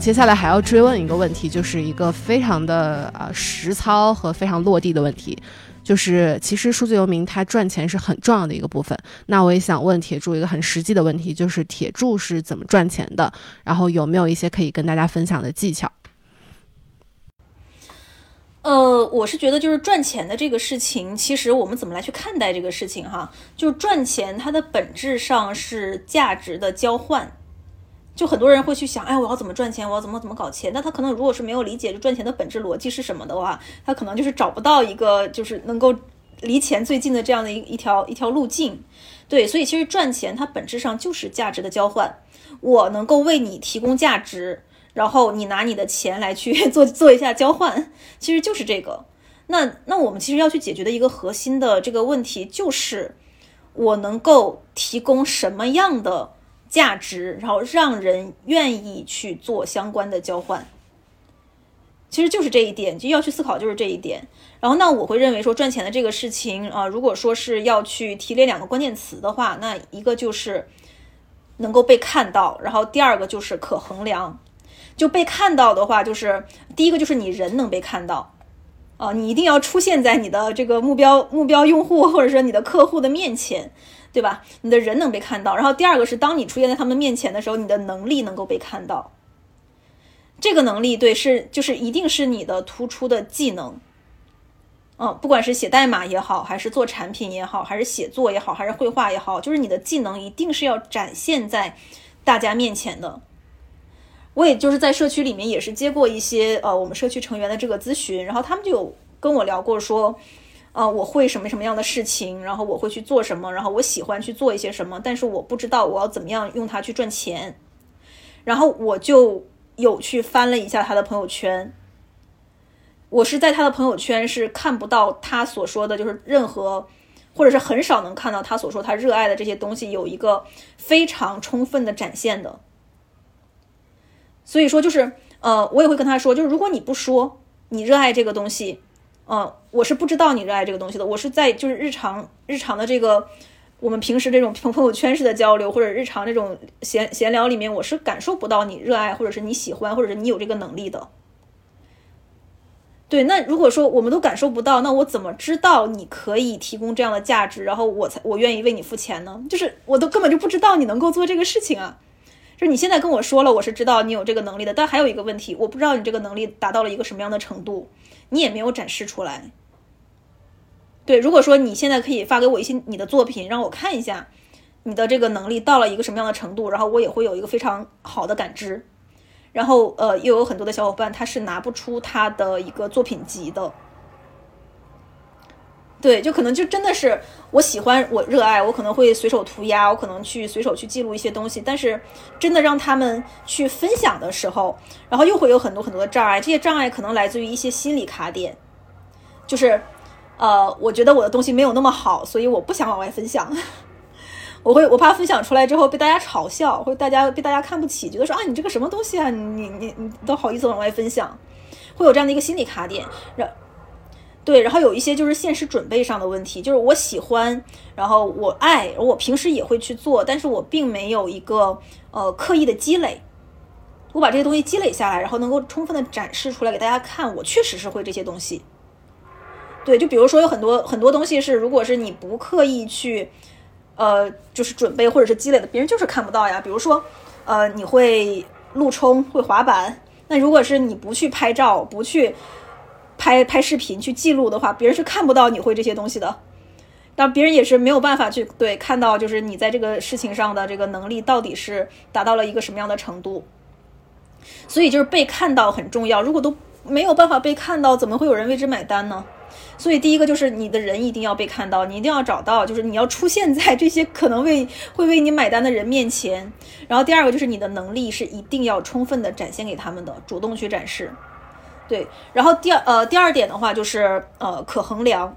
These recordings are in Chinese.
接下来还要追问一个问题，就是一个非常的啊实操和非常落地的问题，就是其实数字游民它赚钱是很重要的一个部分。那我也想问铁柱一个很实际的问题，就是铁柱是怎么赚钱的？然后有没有一些可以跟大家分享的技巧？呃，我是觉得就是赚钱的这个事情，其实我们怎么来去看待这个事情哈？就是赚钱它的本质上是价值的交换。就很多人会去想，哎，我要怎么赚钱？我要怎么怎么搞钱？那他可能如果是没有理解就赚钱的本质逻辑是什么的话，他可能就是找不到一个就是能够离钱最近的这样的一一条一条路径。对，所以其实赚钱它本质上就是价值的交换。我能够为你提供价值，然后你拿你的钱来去 做做一下交换，其实就是这个。那那我们其实要去解决的一个核心的这个问题就是，我能够提供什么样的？价值，然后让人愿意去做相关的交换，其实就是这一点，就要去思考，就是这一点。然后，那我会认为说，赚钱的这个事情啊，如果说是要去提炼两个关键词的话，那一个就是能够被看到，然后第二个就是可衡量。就被看到的话，就是第一个就是你人能被看到，啊，你一定要出现在你的这个目标目标用户或者说你的客户的面前。对吧？你的人能被看到，然后第二个是，当你出现在他们面前的时候，你的能力能够被看到。这个能力，对，是就是一定是你的突出的技能。嗯，不管是写代码也好，还是做产品也好，还是写作也好，还是绘画也好，就是你的技能一定是要展现在大家面前的。我也就是在社区里面也是接过一些呃我们社区成员的这个咨询，然后他们就有跟我聊过说。呃，我会什么什么样的事情，然后我会去做什么，然后我喜欢去做一些什么，但是我不知道我要怎么样用它去赚钱，然后我就有去翻了一下他的朋友圈，我是在他的朋友圈是看不到他所说的就是任何，或者是很少能看到他所说他热爱的这些东西有一个非常充分的展现的，所以说就是呃，我也会跟他说，就是如果你不说你热爱这个东西。嗯，我是不知道你热爱这个东西的。我是在就是日常日常的这个我们平时这种朋 朋友圈式的交流，或者日常这种闲闲聊里面，我是感受不到你热爱，或者是你喜欢，或者是你有这个能力的。对，那如果说我们都感受不到，那我怎么知道你可以提供这样的价值，然后我才我愿意为你付钱呢？就是我都根本就不知道你能够做这个事情啊。就是你现在跟我说了，我是知道你有这个能力的，但还有一个问题，我不知道你这个能力达到了一个什么样的程度。你也没有展示出来。对，如果说你现在可以发给我一些你的作品，让我看一下你的这个能力到了一个什么样的程度，然后我也会有一个非常好的感知。然后，呃，又有很多的小伙伴他是拿不出他的一个作品集的。对，就可能就真的是我喜欢，我热爱，我可能会随手涂鸦，我可能去随手去记录一些东西。但是真的让他们去分享的时候，然后又会有很多很多的障碍。这些障碍可能来自于一些心理卡点，就是，呃，我觉得我的东西没有那么好，所以我不想往外分享。我会我怕分享出来之后被大家嘲笑，或者大家被大家看不起，觉得说啊你这个什么东西啊，你你你都好意思往外分享，会有这样的一个心理卡点，让。对，然后有一些就是现实准备上的问题，就是我喜欢，然后我爱，我平时也会去做，但是我并没有一个呃刻意的积累，我把这些东西积累下来，然后能够充分的展示出来给大家看，我确实是会这些东西。对，就比如说有很多很多东西是，如果是你不刻意去呃就是准备或者是积累的，别人就是看不到呀。比如说呃你会路冲会滑板，那如果是你不去拍照，不去。拍拍视频去记录的话，别人是看不到你会这些东西的，但别人也是没有办法去对看到，就是你在这个事情上的这个能力到底是达到了一个什么样的程度。所以就是被看到很重要，如果都没有办法被看到，怎么会有人为之买单呢？所以第一个就是你的人一定要被看到，你一定要找到，就是你要出现在这些可能为会为你买单的人面前。然后第二个就是你的能力是一定要充分的展现给他们的，主动去展示。对，然后第二呃第二点的话就是呃可衡量，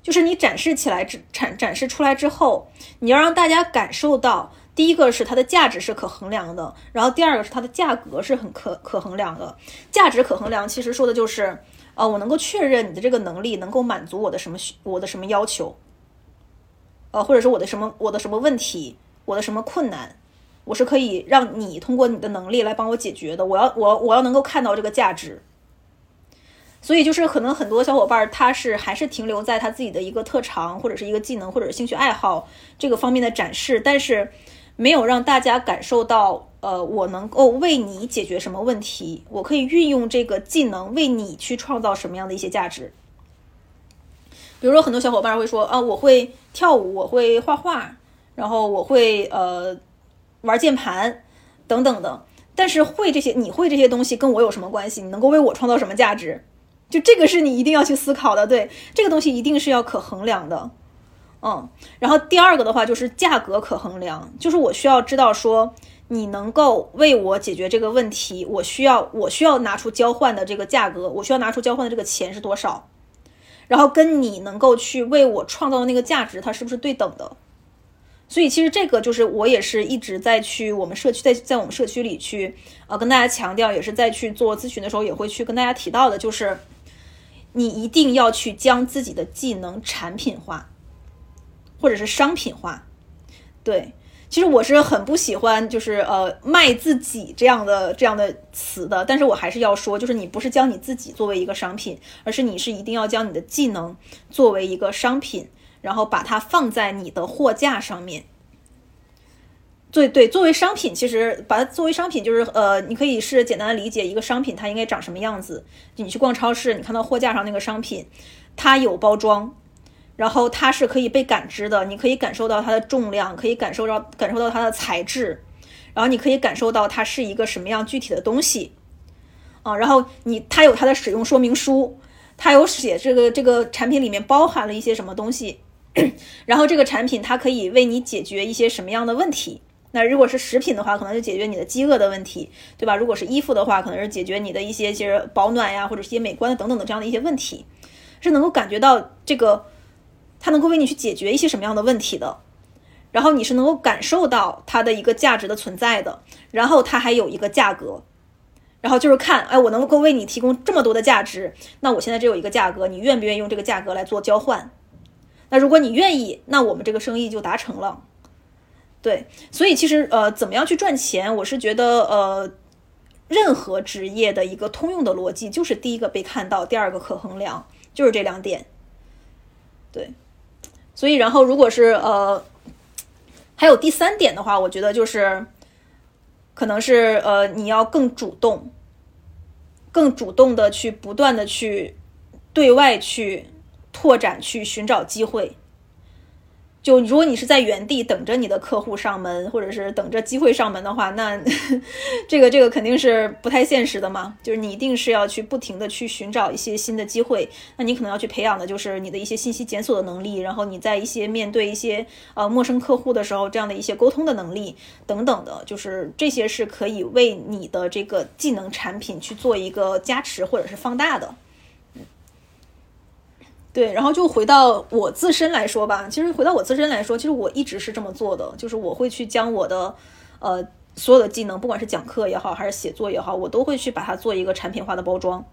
就是你展示起来展展示出来之后，你要让大家感受到，第一个是它的价值是可衡量的，然后第二个是它的价格是很可可衡量的。价值可衡量其实说的就是，呃我能够确认你的这个能力能够满足我的什么我的什么要求，呃或者说我的什么我的什么问题，我的什么困难。我是可以让你通过你的能力来帮我解决的。我要我我要能够看到这个价值。所以就是可能很多小伙伴他是还是停留在他自己的一个特长或者是一个技能或者兴趣爱好这个方面的展示，但是没有让大家感受到，呃，我能够为你解决什么问题，我可以运用这个技能为你去创造什么样的一些价值。比如说很多小伙伴会说啊，我会跳舞，我会画画，然后我会呃玩键盘等等的，但是会这些你会这些东西跟我有什么关系？你能够为我创造什么价值？就这个是你一定要去思考的，对这个东西一定是要可衡量的，嗯。然后第二个的话就是价格可衡量，就是我需要知道说你能够为我解决这个问题，我需要我需要拿出交换的这个价格，我需要拿出交换的这个钱是多少，然后跟你能够去为我创造的那个价值，它是不是对等的？所以其实这个就是我也是一直在去我们社区，在在我们社区里去呃跟大家强调，也是在去做咨询的时候也会去跟大家提到的，就是。你一定要去将自己的技能产品化，或者是商品化。对，其实我是很不喜欢就是呃卖自己这样的这样的词的，但是我还是要说，就是你不是将你自己作为一个商品，而是你是一定要将你的技能作为一个商品，然后把它放在你的货架上面。对对，作为商品，其实把它作为商品，就是呃，你可以是简单的理解一个商品它应该长什么样子。你去逛超市，你看到货架上那个商品，它有包装，然后它是可以被感知的，你可以感受到它的重量，可以感受到感受到它的材质，然后你可以感受到它是一个什么样具体的东西啊。然后你它有它的使用说明书，它有写这个这个产品里面包含了一些什么东西，然后这个产品它可以为你解决一些什么样的问题。那如果是食品的话，可能就解决你的饥饿的问题，对吧？如果是衣服的话，可能是解决你的一些其实保暖呀，或者一些美观的等等的这样的一些问题，是能够感觉到这个它能够为你去解决一些什么样的问题的，然后你是能够感受到它的一个价值的存在的，然后它还有一个价格，然后就是看，哎，我能够为你提供这么多的价值，那我现在只有一个价格，你愿不愿意用这个价格来做交换？那如果你愿意，那我们这个生意就达成了。对，所以其实呃，怎么样去赚钱？我是觉得呃，任何职业的一个通用的逻辑就是第一个被看到，第二个可衡量，就是这两点。对，所以然后如果是呃，还有第三点的话，我觉得就是可能是呃，你要更主动，更主动的去不断的去对外去拓展，去寻找机会。就如果你是在原地等着你的客户上门，或者是等着机会上门的话，那 这个这个肯定是不太现实的嘛。就是你一定是要去不停的去寻找一些新的机会，那你可能要去培养的就是你的一些信息检索的能力，然后你在一些面对一些呃陌生客户的时候，这样的一些沟通的能力等等的，就是这些是可以为你的这个技能产品去做一个加持或者是放大的。对，然后就回到我自身来说吧。其实回到我自身来说，其实我一直是这么做的，就是我会去将我的呃所有的技能，不管是讲课也好，还是写作也好，我都会去把它做一个产品化的包装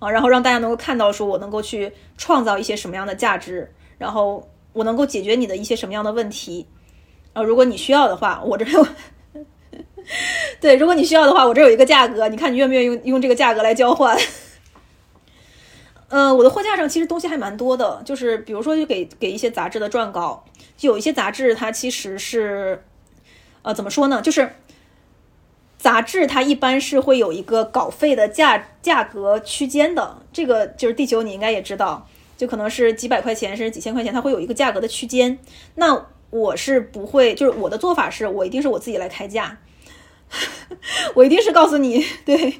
啊，然后让大家能够看到，说我能够去创造一些什么样的价值，然后我能够解决你的一些什么样的问题啊。如果你需要的话，我这有 对，如果你需要的话，我这有一个价格，你看你愿不愿意用用这个价格来交换。呃，我的货架上其实东西还蛮多的，就是比如说，就给给一些杂志的撰稿，就有一些杂志它其实是，呃，怎么说呢？就是杂志它一般是会有一个稿费的价价格区间的，这个就是地球你应该也知道，就可能是几百块钱甚至几千块钱，它会有一个价格的区间。那我是不会，就是我的做法是我一定是我自己来开价。我一定是告诉你，对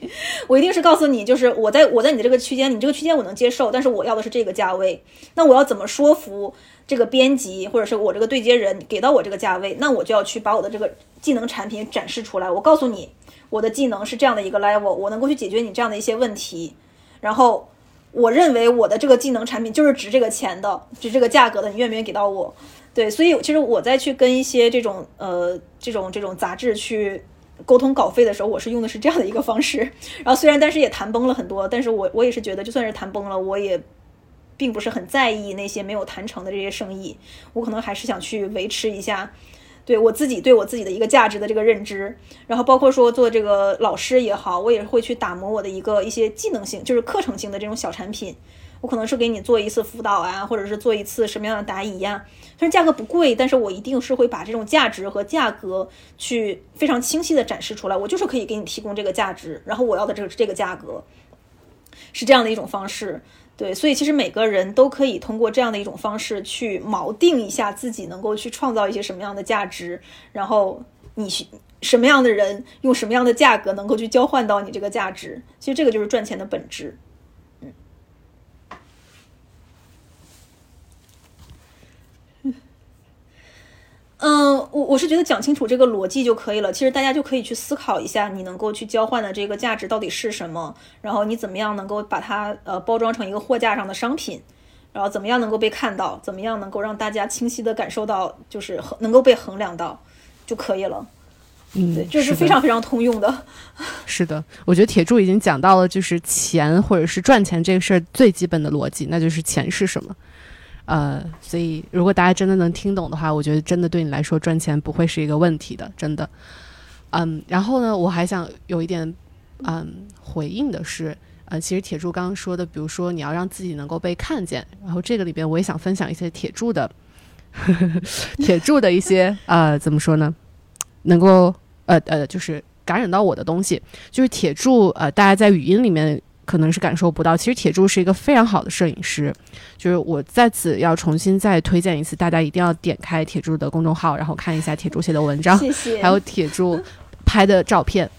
我一定是告诉你，就是我在我在你的这个区间，你这个区间我能接受，但是我要的是这个价位。那我要怎么说服这个编辑或者是我这个对接人给到我这个价位？那我就要去把我的这个技能产品展示出来。我告诉你，我的技能是这样的一个 level，我能够去解决你这样的一些问题。然后我认为我的这个技能产品就是值这个钱的，值这个价格的，你愿不愿意给到我？对，所以其实我在去跟一些这种呃这种这种杂志去。沟通稿费的时候，我是用的是这样的一个方式。然后虽然但是也谈崩了很多，但是我我也是觉得，就算是谈崩了，我也并不是很在意那些没有谈成的这些生意。我可能还是想去维持一下对我自己对我自己的一个价值的这个认知，然后包括说做这个老师也好，我也会去打磨我的一个一些技能性，就是课程性的这种小产品。我可能是给你做一次辅导啊，或者是做一次什么样的答疑呀？虽然价格不贵，但是我一定是会把这种价值和价格去非常清晰的展示出来。我就是可以给你提供这个价值，然后我要的这个这个价格，是这样的一种方式。对，所以其实每个人都可以通过这样的一种方式去锚定一下自己能够去创造一些什么样的价值，然后你什么样的人用什么样的价格能够去交换到你这个价值。其实这个就是赚钱的本质。嗯，我我是觉得讲清楚这个逻辑就可以了。其实大家就可以去思考一下，你能够去交换的这个价值到底是什么，然后你怎么样能够把它呃包装成一个货架上的商品，然后怎么样能够被看到，怎么样能够让大家清晰的感受到，就是能够被衡量到就可以了。嗯，对，这是非常非常通用的。是的，我觉得铁柱已经讲到了，就是钱或者是赚钱这个事儿最基本的逻辑，那就是钱是什么。呃，所以如果大家真的能听懂的话，我觉得真的对你来说赚钱不会是一个问题的，真的。嗯，然后呢，我还想有一点嗯回应的是，呃，其实铁柱刚刚说的，比如说你要让自己能够被看见，然后这个里边我也想分享一些铁柱的 铁柱的一些呃怎么说呢，能够呃呃就是感染到我的东西，就是铁柱呃大家在语音里面。可能是感受不到，其实铁柱是一个非常好的摄影师，就是我在此要重新再推荐一次，大家一定要点开铁柱的公众号，然后看一下铁柱写的文章，谢谢，还有铁柱拍的照片。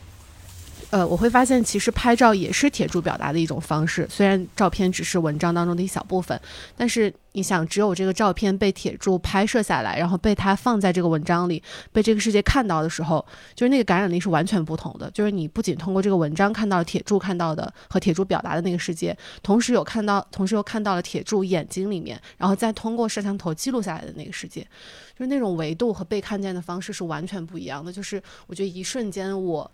呃，我会发现其实拍照也是铁柱表达的一种方式，虽然照片只是文章当中的一小部分，但是你想，只有这个照片被铁柱拍摄下来，然后被他放在这个文章里，被这个世界看到的时候，就是那个感染力是完全不同的。就是你不仅通过这个文章看到了铁柱看到的和铁柱表达的那个世界，同时有看到，同时又看到了铁柱眼睛里面，然后再通过摄像头记录下来的那个世界，就是那种维度和被看见的方式是完全不一样的。就是我觉得一瞬间我。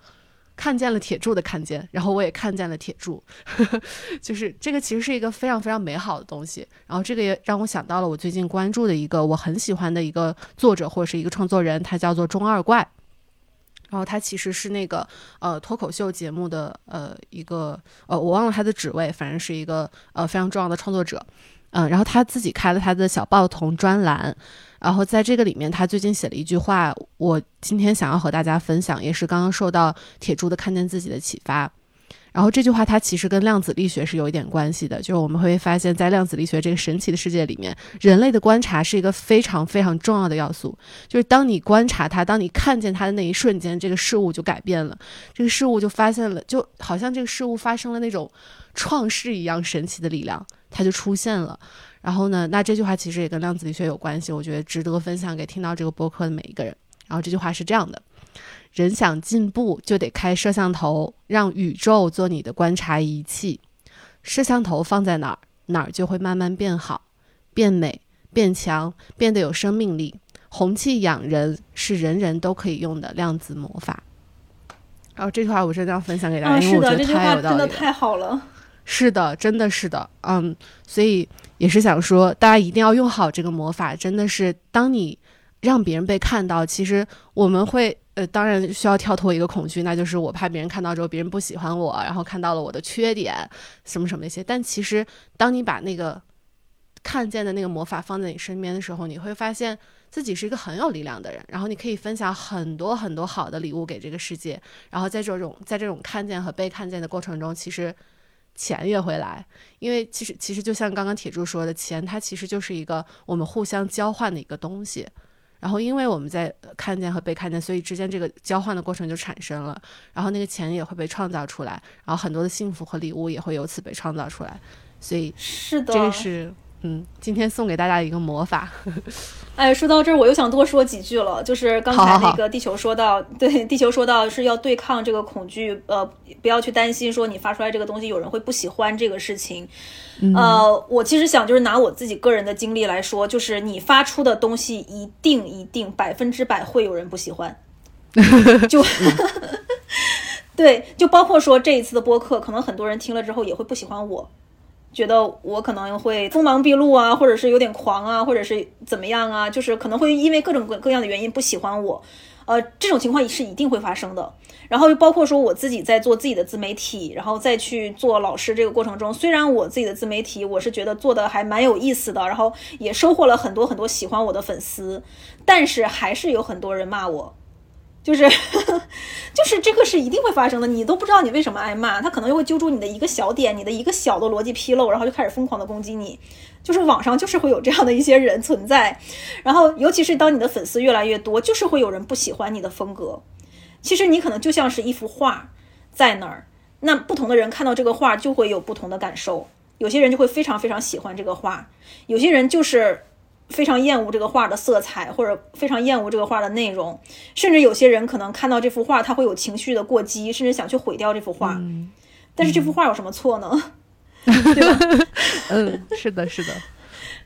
看见了铁柱的看见，然后我也看见了铁柱，就是这个其实是一个非常非常美好的东西。然后这个也让我想到了我最近关注的一个我很喜欢的一个作者或者是一个创作人，他叫做中二怪。然后他其实是那个呃脱口秀节目的呃一个呃我忘了他的职位，反正是一个呃非常重要的创作者。嗯，然后他自己开了他的小报童专栏。然后在这个里面，他最近写了一句话，我今天想要和大家分享，也是刚刚受到铁柱的看见自己的启发。然后这句话它其实跟量子力学是有一点关系的，就是我们会发现，在量子力学这个神奇的世界里面，人类的观察是一个非常非常重要的要素。就是当你观察它，当你看见它的那一瞬间，这个事物就改变了，这个事物就发现了，就好像这个事物发生了那种创世一样神奇的力量，它就出现了。然后呢？那这句话其实也跟量子力学有关系，我觉得值得分享给听到这个播客的每一个人。然后这句话是这样的：人想进步，就得开摄像头，让宇宙做你的观察仪器。摄像头放在哪儿，哪儿就会慢慢变好、变美、变强、变得有生命力。红气养人是人人都可以用的量子魔法。然后这句话我真的要分享给大家，因为我觉得太有道理了。太好了。是的，真的是的，嗯，所以也是想说，大家一定要用好这个魔法。真的是，当你让别人被看到，其实我们会，呃，当然需要跳脱一个恐惧，那就是我怕别人看到之后，别人不喜欢我，然后看到了我的缺点，什么什么那些。但其实，当你把那个看见的那个魔法放在你身边的时候，你会发现自己是一个很有力量的人，然后你可以分享很多很多好的礼物给这个世界。然后在这种在这种看见和被看见的过程中，其实。钱也会来，因为其实其实就像刚刚铁柱说的，钱它其实就是一个我们互相交换的一个东西。然后因为我们在看见和被看见，所以之间这个交换的过程就产生了，然后那个钱也会被创造出来，然后很多的幸福和礼物也会由此被创造出来。所以是的，这个是。嗯，今天送给大家一个魔法。哎，说到这儿，我又想多说几句了。就是刚才那个地球说到，对地球说到是要对抗这个恐惧，呃，不要去担心说你发出来这个东西有人会不喜欢这个事情。呃，我其实想就是拿我自己个人的经历来说，就是你发出的东西一定一定百分之百会有人不喜欢。就 对，就包括说这一次的播客，可能很多人听了之后也会不喜欢我。觉得我可能会锋芒毕露啊，或者是有点狂啊，或者是怎么样啊，就是可能会因为各种各各样的原因不喜欢我，呃，这种情况是一定会发生的。然后又包括说我自己在做自己的自媒体，然后再去做老师这个过程中，虽然我自己的自媒体我是觉得做的还蛮有意思的，然后也收获了很多很多喜欢我的粉丝，但是还是有很多人骂我。就是，就是这个是一定会发生的，你都不知道你为什么挨骂，他可能就会揪住你的一个小点，你的一个小的逻辑纰漏，然后就开始疯狂的攻击你。就是网上就是会有这样的一些人存在，然后尤其是当你的粉丝越来越多，就是会有人不喜欢你的风格。其实你可能就像是一幅画在那儿，那不同的人看到这个画就会有不同的感受，有些人就会非常非常喜欢这个画，有些人就是。非常厌恶这个画的色彩，或者非常厌恶这个画的内容，甚至有些人可能看到这幅画，他会有情绪的过激，甚至想去毁掉这幅画。但是这幅画有什么错呢？对吧？嗯，是的，是的，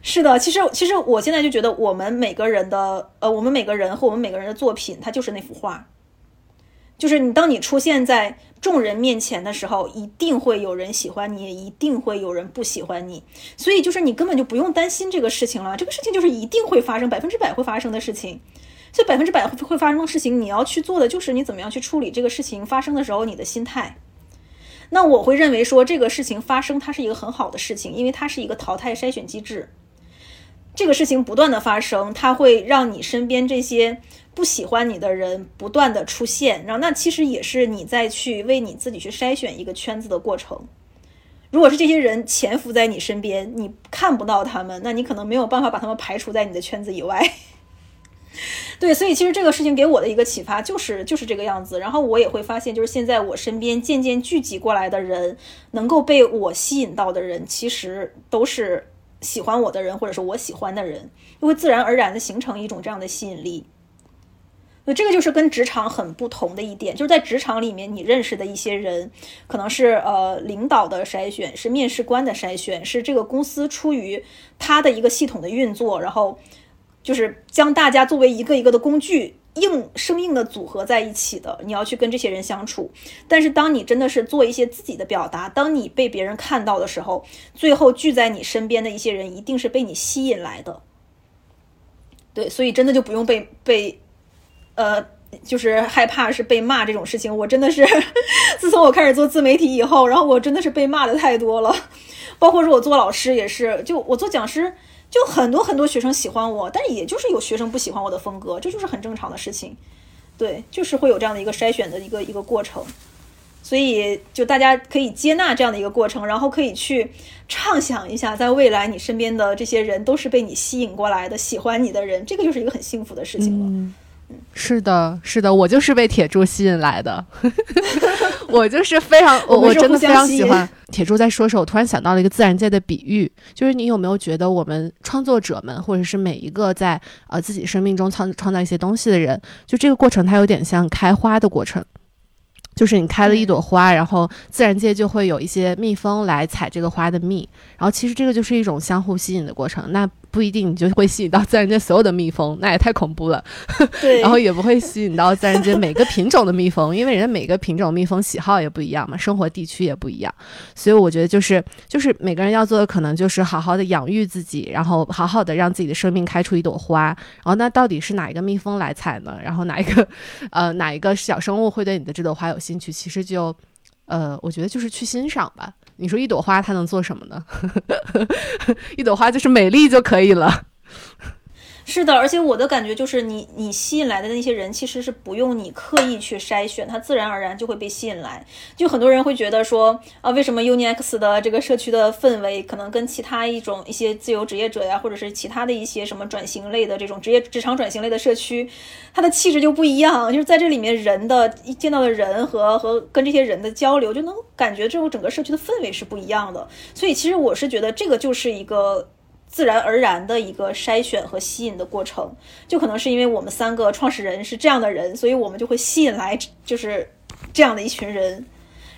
是的。其实，其实我现在就觉得，我们每个人的，呃，我们每个人和我们每个人的作品，它就是那幅画。就是你，当你出现在众人面前的时候，一定会有人喜欢你，也一定会有人不喜欢你。所以，就是你根本就不用担心这个事情了。这个事情就是一定会发生，百分之百会发生的事情。所以，百分之百会发生的事情，你要去做的就是你怎么样去处理这个事情发生的时候你的心态。那我会认为说，这个事情发生它是一个很好的事情，因为它是一个淘汰筛选机制。这个事情不断的发生，它会让你身边这些。不喜欢你的人不断的出现，然后那其实也是你在去为你自己去筛选一个圈子的过程。如果是这些人潜伏在你身边，你看不到他们，那你可能没有办法把他们排除在你的圈子以外。对，所以其实这个事情给我的一个启发就是就是这个样子。然后我也会发现，就是现在我身边渐渐聚集过来的人，能够被我吸引到的人，其实都是喜欢我的人，或者是我喜欢的人，就会自然而然的形成一种这样的吸引力。那这个就是跟职场很不同的一点，就是在职场里面，你认识的一些人，可能是呃领导的筛选，是面试官的筛选，是这个公司出于他的一个系统的运作，然后就是将大家作为一个一个的工具硬生硬的组合在一起的。你要去跟这些人相处，但是当你真的是做一些自己的表达，当你被别人看到的时候，最后聚在你身边的一些人，一定是被你吸引来的。对，所以真的就不用被被。呃，就是害怕是被骂这种事情，我真的是，自从我开始做自媒体以后，然后我真的是被骂的太多了，包括说我做老师也是，就我做讲师，就很多很多学生喜欢我，但是也就是有学生不喜欢我的风格，这就是很正常的事情，对，就是会有这样的一个筛选的一个一个过程，所以就大家可以接纳这样的一个过程，然后可以去畅想一下，在未来你身边的这些人都是被你吸引过来的，喜欢你的人，这个就是一个很幸福的事情了。是的，是的，我就是被铁柱吸引来的。我就是非常，我我真的非常喜欢铁柱。在说时，我突然想到了一个自然界的比喻，就是你有没有觉得，我们创作者们，或者是每一个在呃自己生命中创创造一些东西的人，就这个过程，它有点像开花的过程。就是你开了一朵花，然后自然界就会有一些蜜蜂来采这个花的蜜，然后其实这个就是一种相互吸引的过程。那不一定你就会吸引到自然界所有的蜜蜂，那也太恐怖了。对，然后也不会吸引到自然界每个品种的蜜蜂，因为人家每个品种蜜蜂喜好也不一样嘛，生活地区也不一样。所以我觉得就是就是每个人要做的可能就是好好的养育自己，然后好好的让自己的生命开出一朵花。然后那到底是哪一个蜜蜂来采呢？然后哪一个呃哪一个小生物会对你的这朵花有兴趣？其实就呃，我觉得就是去欣赏吧。你说一朵花它能做什么呢？一朵花就是美丽就可以了。是的，而且我的感觉就是，你你吸引来的那些人，其实是不用你刻意去筛选，他自然而然就会被吸引来。就很多人会觉得说，啊，为什么 UniX 的这个社区的氛围，可能跟其他一种一些自由职业者呀，或者是其他的一些什么转型类的这种职业职场转型类的社区，它的气质就不一样。就是在这里面，人的一见到的人和和跟这些人的交流，就能感觉这种整个社区的氛围是不一样的。所以，其实我是觉得这个就是一个。自然而然的一个筛选和吸引的过程，就可能是因为我们三个创始人是这样的人，所以我们就会吸引来就是这样的一群人。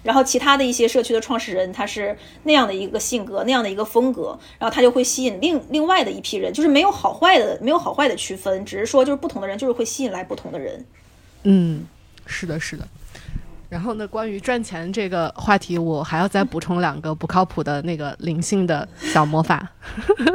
然后其他的一些社区的创始人他是那样的一个性格，那样的一个风格，然后他就会吸引另另外的一批人，就是没有好坏的，没有好坏的区分，只是说就是不同的人就是会吸引来不同的人。嗯，是的，是的。然后呢，关于赚钱这个话题，我还要再补充两个不靠谱的那个灵性的小魔法。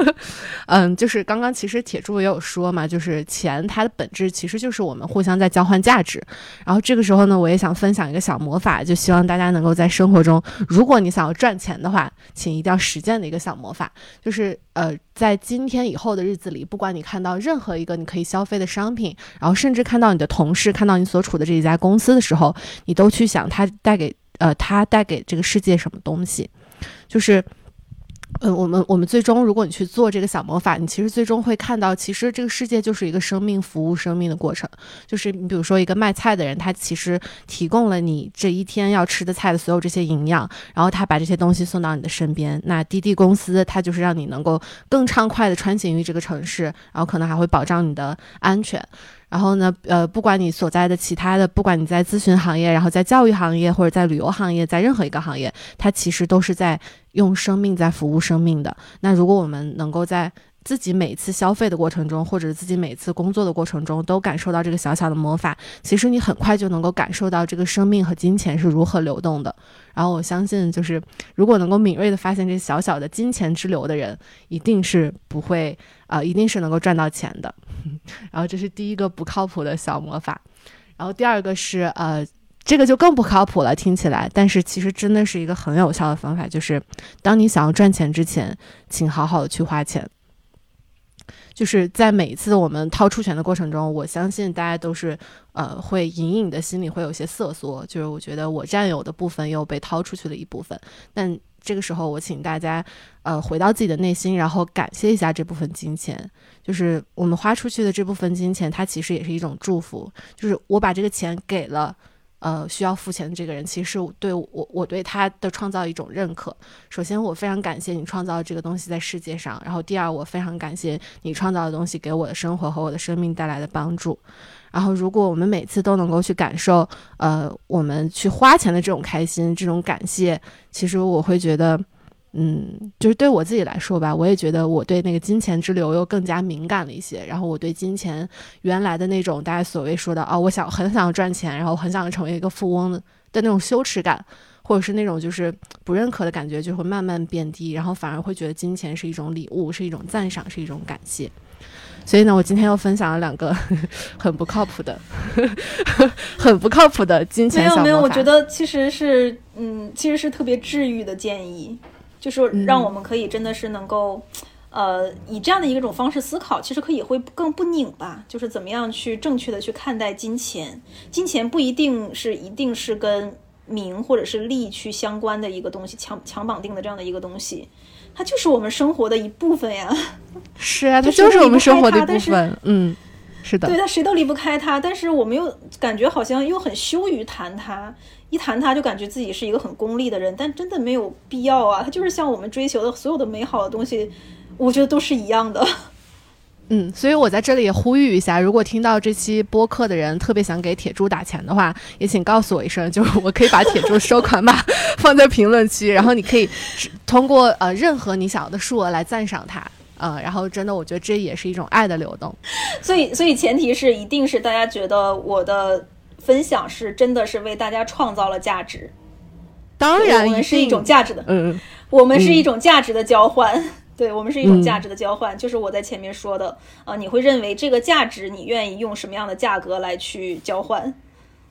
嗯，就是刚刚其实铁柱也有说嘛，就是钱它的本质其实就是我们互相在交换价值。然后这个时候呢，我也想分享一个小魔法，就希望大家能够在生活中，如果你想要赚钱的话，请一定要实践的一个小魔法，就是呃，在今天以后的日子里，不管你看到任何一个你可以消费的商品，然后甚至看到你的同事，看到你所处的这一家公司的时候，你都去。想它带给呃，它带给这个世界什么东西？就是，嗯，我们我们最终，如果你去做这个小魔法，你其实最终会看到，其实这个世界就是一个生命服务生命的过程。就是你比如说一个卖菜的人，他其实提供了你这一天要吃的菜的所有这些营养，然后他把这些东西送到你的身边。那滴滴公司，它就是让你能够更畅快的穿行于这个城市，然后可能还会保障你的安全。然后呢，呃，不管你所在的其他的，不管你在咨询行业，然后在教育行业，或者在旅游行业，在任何一个行业，它其实都是在用生命在服务生命的。那如果我们能够在自己每次消费的过程中，或者自己每次工作的过程中，都感受到这个小小的魔法，其实你很快就能够感受到这个生命和金钱是如何流动的。然后我相信，就是如果能够敏锐的发现这小小的金钱之流的人，一定是不会啊，一定是能够赚到钱的。然后这是第一个不靠谱的小魔法。然后第二个是呃，这个就更不靠谱了，听起来，但是其实真的是一个很有效的方法，就是当你想要赚钱之前，请好好的去花钱。就是在每一次我们掏出钱的过程中，我相信大家都是，呃，会隐隐的心里会有些瑟缩，就是我觉得我占有的部分又被掏出去了一部分。但这个时候，我请大家，呃，回到自己的内心，然后感谢一下这部分金钱，就是我们花出去的这部分金钱，它其实也是一种祝福，就是我把这个钱给了。呃，需要付钱的这个人，其实对我，我对他的创造一种认可。首先，我非常感谢你创造这个东西在世界上；然后，第二，我非常感谢你创造的东西给我的生活和我的生命带来的帮助。然后，如果我们每次都能够去感受，呃，我们去花钱的这种开心、这种感谢，其实我会觉得。嗯，就是对我自己来说吧，我也觉得我对那个金钱之流又更加敏感了一些。然后我对金钱原来的那种大家所谓说的啊，我想很想要赚钱，然后很想成为一个富翁的那种羞耻感，或者是那种就是不认可的感觉，就会慢慢变低。然后反而会觉得金钱是一种礼物，是一种赞赏，是一种感谢。所以呢，我今天又分享了两个 很不靠谱的、很不靠谱的金钱没有没有，我觉得其实是嗯，其实是特别治愈的建议。就是让我们可以真的是能够，呃，以这样的一种方式思考，其实可以会更不拧吧。就是怎么样去正确的去看待金钱，金钱不一定是一定是跟名或者是利去相关的一个东西，强强绑定的这样的一个东西，它就是我们生活的一部分呀。是啊，它就是我们生活的一部分。嗯，是的。对，它谁都离不开它，但是我们又感觉好像又很羞于谈它。一谈他就感觉自己是一个很功利的人，但真的没有必要啊！他就是像我们追求的所有的美好的东西，我觉得都是一样的。嗯，所以我在这里也呼吁一下，如果听到这期播客的人特别想给铁柱打钱的话，也请告诉我一声，就是我可以把铁柱收款码 放在评论区，然后你可以通过呃任何你想要的数额来赞赏他，呃，然后真的我觉得这也是一种爱的流动。所以，所以前提是一定是大家觉得我的。分享是真的是为大家创造了价值，当然，我们是一种价值的，嗯，我们是一种价值的交换，对我们是一种价值的交换，就是我在前面说的。啊，你会认为这个价值，你愿意用什么样的价格来去交换？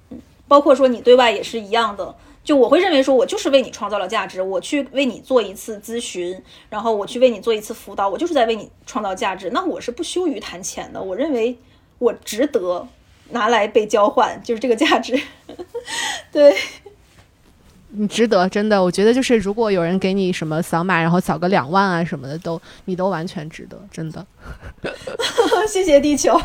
嗯，包括说你对外也是一样的，就我会认为说我就是为你创造了价值，我去为你做一次咨询，然后我去为你做一次辅导，我就是在为你创造价值，那我是不羞于谈钱的，我认为我值得。拿来被交换，就是这个价值。对，你值得，真的，我觉得就是如果有人给你什么扫码，然后扫个两万啊什么的，都你都完全值得，真的。谢谢地球。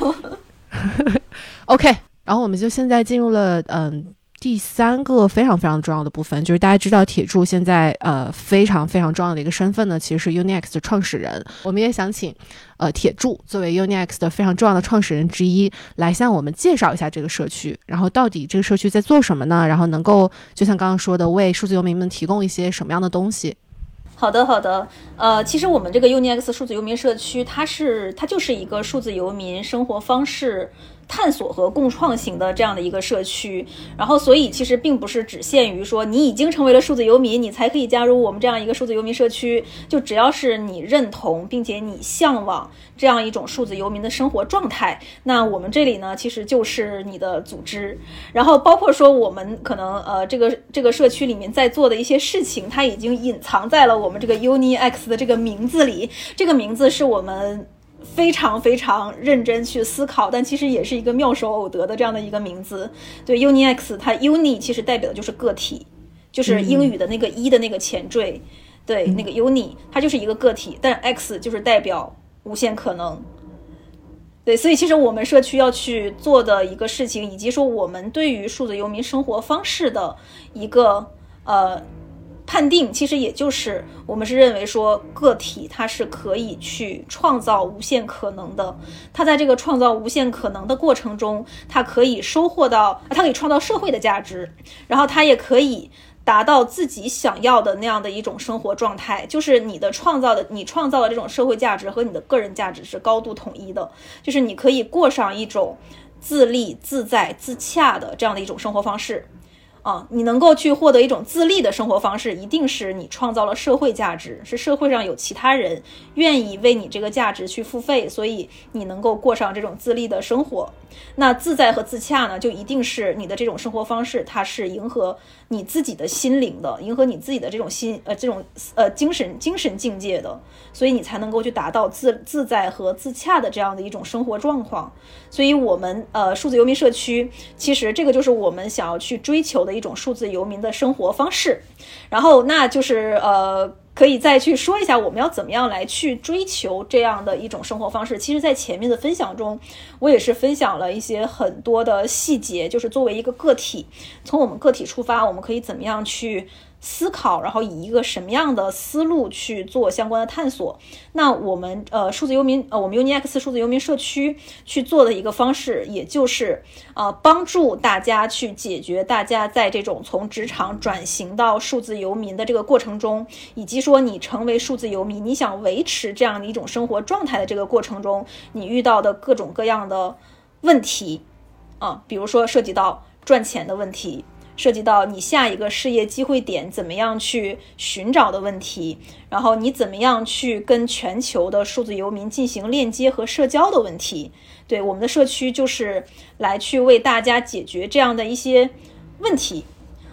OK，然后我们就现在进入了嗯。第三个非常非常重要的部分，就是大家知道铁柱现在呃非常非常重要的一个身份呢，其实是 UniX 的创始人。我们也想请呃铁柱作为 UniX 的非常重要的创始人之一，来向我们介绍一下这个社区，然后到底这个社区在做什么呢？然后能够就像刚刚说的，为数字游民们提供一些什么样的东西？好的，好的。呃，其实我们这个 UniX 数字游民社区，它是它就是一个数字游民生活方式。探索和共创型的这样的一个社区，然后所以其实并不是只限于说你已经成为了数字游民，你才可以加入我们这样一个数字游民社区。就只要是你认同并且你向往这样一种数字游民的生活状态，那我们这里呢其实就是你的组织。然后包括说我们可能呃这个这个社区里面在做的一些事情，它已经隐藏在了我们这个 Uni X 的这个名字里。这个名字是我们。非常非常认真去思考，但其实也是一个妙手偶得的这样的一个名字。对，UniX，它 Uni 其实代表的就是个体，就是英语的那个一的那个前缀。对，那个 Uni 它就是一个个体，但 X 就是代表无限可能。对，所以其实我们社区要去做的一个事情，以及说我们对于数字游民生活方式的一个呃。判定其实也就是我们是认为说个体它是可以去创造无限可能的，它在这个创造无限可能的过程中，它可以收获到，它可以创造社会的价值，然后它也可以达到自己想要的那样的一种生活状态，就是你的创造的，你创造的这种社会价值和你的个人价值是高度统一的，就是你可以过上一种自立、自在、自洽的这样的一种生活方式。啊，你能够去获得一种自立的生活方式，一定是你创造了社会价值，是社会上有其他人愿意为你这个价值去付费，所以你能够过上这种自立的生活。那自在和自洽呢，就一定是你的这种生活方式，它是迎合你自己的心灵的，迎合你自己的这种心呃这种呃精神精神境界的，所以你才能够去达到自自在和自洽的这样的一种生活状况。所以，我们呃数字游民社区，其实这个就是我们想要去追求的。一种数字游民的生活方式，然后那就是呃，可以再去说一下我们要怎么样来去追求这样的一种生活方式。其实，在前面的分享中，我也是分享了一些很多的细节，就是作为一个个体，从我们个体出发，我们可以怎么样去。思考，然后以一个什么样的思路去做相关的探索？那我们呃数字游民呃我们 UniX 数字游民社区去做的一个方式，也就是呃帮助大家去解决大家在这种从职场转型到数字游民的这个过程中，以及说你成为数字游民，你想维持这样的一种生活状态的这个过程中，你遇到的各种各样的问题啊，比如说涉及到赚钱的问题。涉及到你下一个事业机会点怎么样去寻找的问题，然后你怎么样去跟全球的数字游民进行链接和社交的问题，对我们的社区就是来去为大家解决这样的一些问题，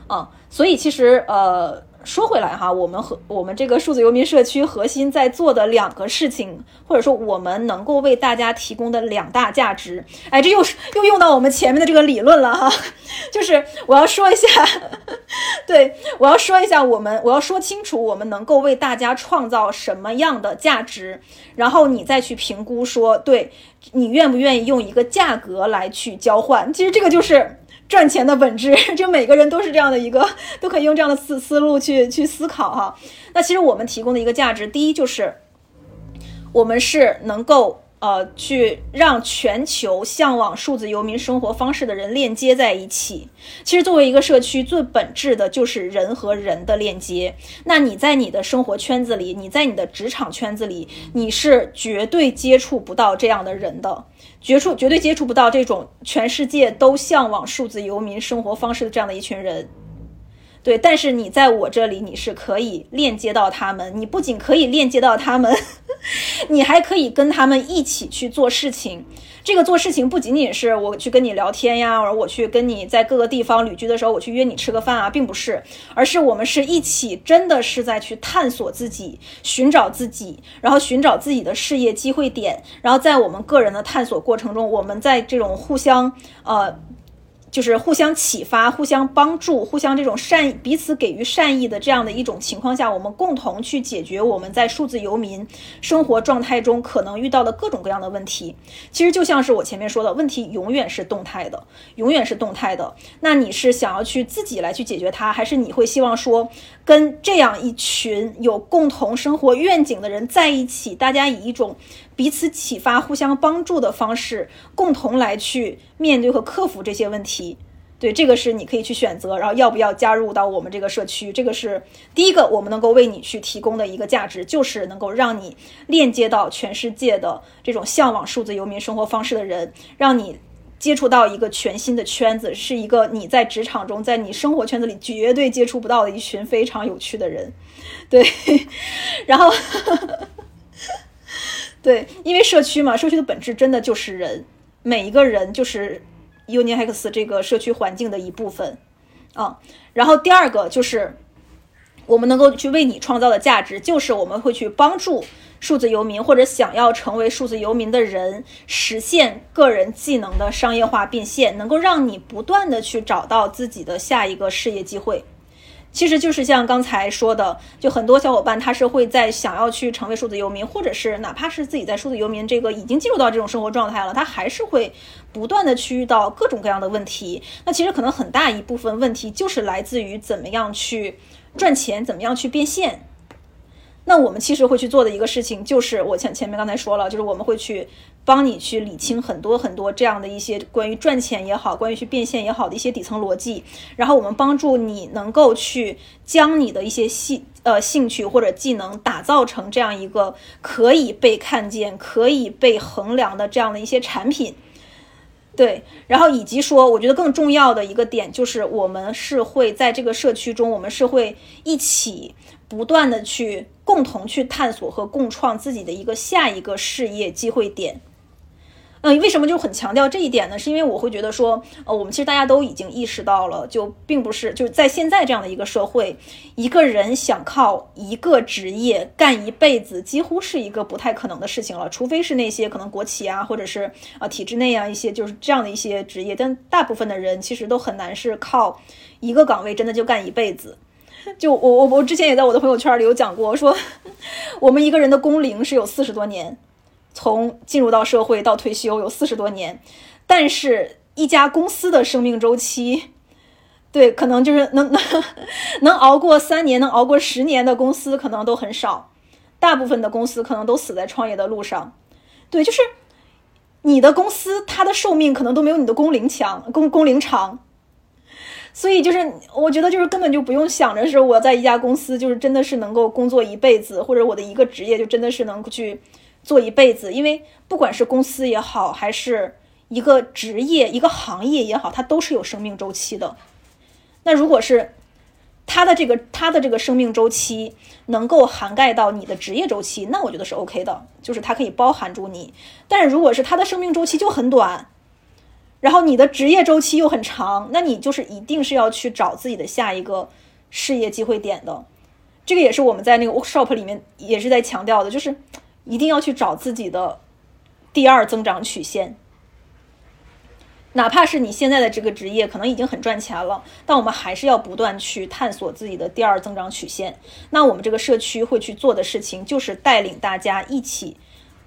啊，所以其实呃。说回来哈，我们和我们这个数字游民社区核心在做的两个事情，或者说我们能够为大家提供的两大价值，哎，这又又用到我们前面的这个理论了哈，就是我要说一下，对我要说一下，我们我要说清楚，我们能够为大家创造什么样的价值，然后你再去评估说，对你愿不愿意用一个价格来去交换，其实这个就是。赚钱的本质，就每个人都是这样的一个，都可以用这样的思思路去去思考哈。那其实我们提供的一个价值，第一就是我们是能够。呃，去让全球向往数字游民生活方式的人链接在一起。其实，作为一个社区，最本质的就是人和人的链接。那你在你的生活圈子里，你在你的职场圈子里，你是绝对接触不到这样的人的，绝触绝对接触不到这种全世界都向往数字游民生活方式的这样的一群人。对，但是你在我这里，你是可以链接到他们。你不仅可以链接到他们，你还可以跟他们一起去做事情。这个做事情不仅仅是我去跟你聊天呀，而我去跟你在各个地方旅居的时候，我去约你吃个饭啊，并不是，而是我们是一起，真的是在去探索自己，寻找自己，然后寻找自己的事业机会点。然后在我们个人的探索过程中，我们在这种互相呃。就是互相启发、互相帮助、互相这种善彼此给予善意的这样的一种情况下，我们共同去解决我们在数字游民生活状态中可能遇到的各种各样的问题。其实就像是我前面说的问题，永远是动态的，永远是动态的。那你是想要去自己来去解决它，还是你会希望说跟这样一群有共同生活愿景的人在一起，大家以一种。彼此启发、互相帮助的方式，共同来去面对和克服这些问题。对，这个是你可以去选择，然后要不要加入到我们这个社区？这个是第一个，我们能够为你去提供的一个价值，就是能够让你链接到全世界的这种向往数字游民生活方式的人，让你接触到一个全新的圈子，是一个你在职场中，在你生活圈子里绝对接触不到的一群非常有趣的人，对，然后，对，因为社区嘛，社区的本质真的就是人，每一个人就是 UniX 这个社区环境的一部分啊。然后第二个就是我们能够去为你创造的价值，就是我们会去帮助。数字游民或者想要成为数字游民的人，实现个人技能的商业化变现，能够让你不断的去找到自己的下一个事业机会。其实就是像刚才说的，就很多小伙伴他是会在想要去成为数字游民，或者是哪怕是自己在数字游民这个已经进入到这种生活状态了，他还是会不断的去遇到各种各样的问题。那其实可能很大一部分问题就是来自于怎么样去赚钱，怎么样去变现。那我们其实会去做的一个事情，就是我前前面刚才说了，就是我们会去帮你去理清很多很多这样的一些关于赚钱也好，关于去变现也好的一些底层逻辑，然后我们帮助你能够去将你的一些兴呃兴趣或者技能打造成这样一个可以被看见、可以被衡量的这样的一些产品。对，然后以及说，我觉得更重要的一个点就是，我们是会在这个社区中，我们是会一起不断的去。共同去探索和共创自己的一个下一个事业机会点。嗯，为什么就很强调这一点呢？是因为我会觉得说，呃，我们其实大家都已经意识到了，就并不是就是在现在这样的一个社会，一个人想靠一个职业干一辈子，几乎是一个不太可能的事情了。除非是那些可能国企啊，或者是啊体制内啊一些就是这样的一些职业，但大部分的人其实都很难是靠一个岗位真的就干一辈子。就我我我之前也在我的朋友圈里有讲过，说 我们一个人的工龄是有四十多年，从进入到社会到退休有四十多年，但是一家公司的生命周期，对，可能就是能能能熬过三年，能熬过十年的公司可能都很少，大部分的公司可能都死在创业的路上，对，就是你的公司它的寿命可能都没有你的工龄强，工工龄长。所以就是，我觉得就是根本就不用想着是我在一家公司就是真的是能够工作一辈子，或者我的一个职业就真的是能去做一辈子。因为不管是公司也好，还是一个职业、一个行业也好，它都是有生命周期的。那如果是它的这个它的这个生命周期能够涵盖到你的职业周期，那我觉得是 OK 的，就是它可以包含住你。但是如果是它的生命周期就很短。然后你的职业周期又很长，那你就是一定是要去找自己的下一个事业机会点的。这个也是我们在那个 workshop 里面也是在强调的，就是一定要去找自己的第二增长曲线。哪怕是你现在的这个职业可能已经很赚钱了，但我们还是要不断去探索自己的第二增长曲线。那我们这个社区会去做的事情，就是带领大家一起，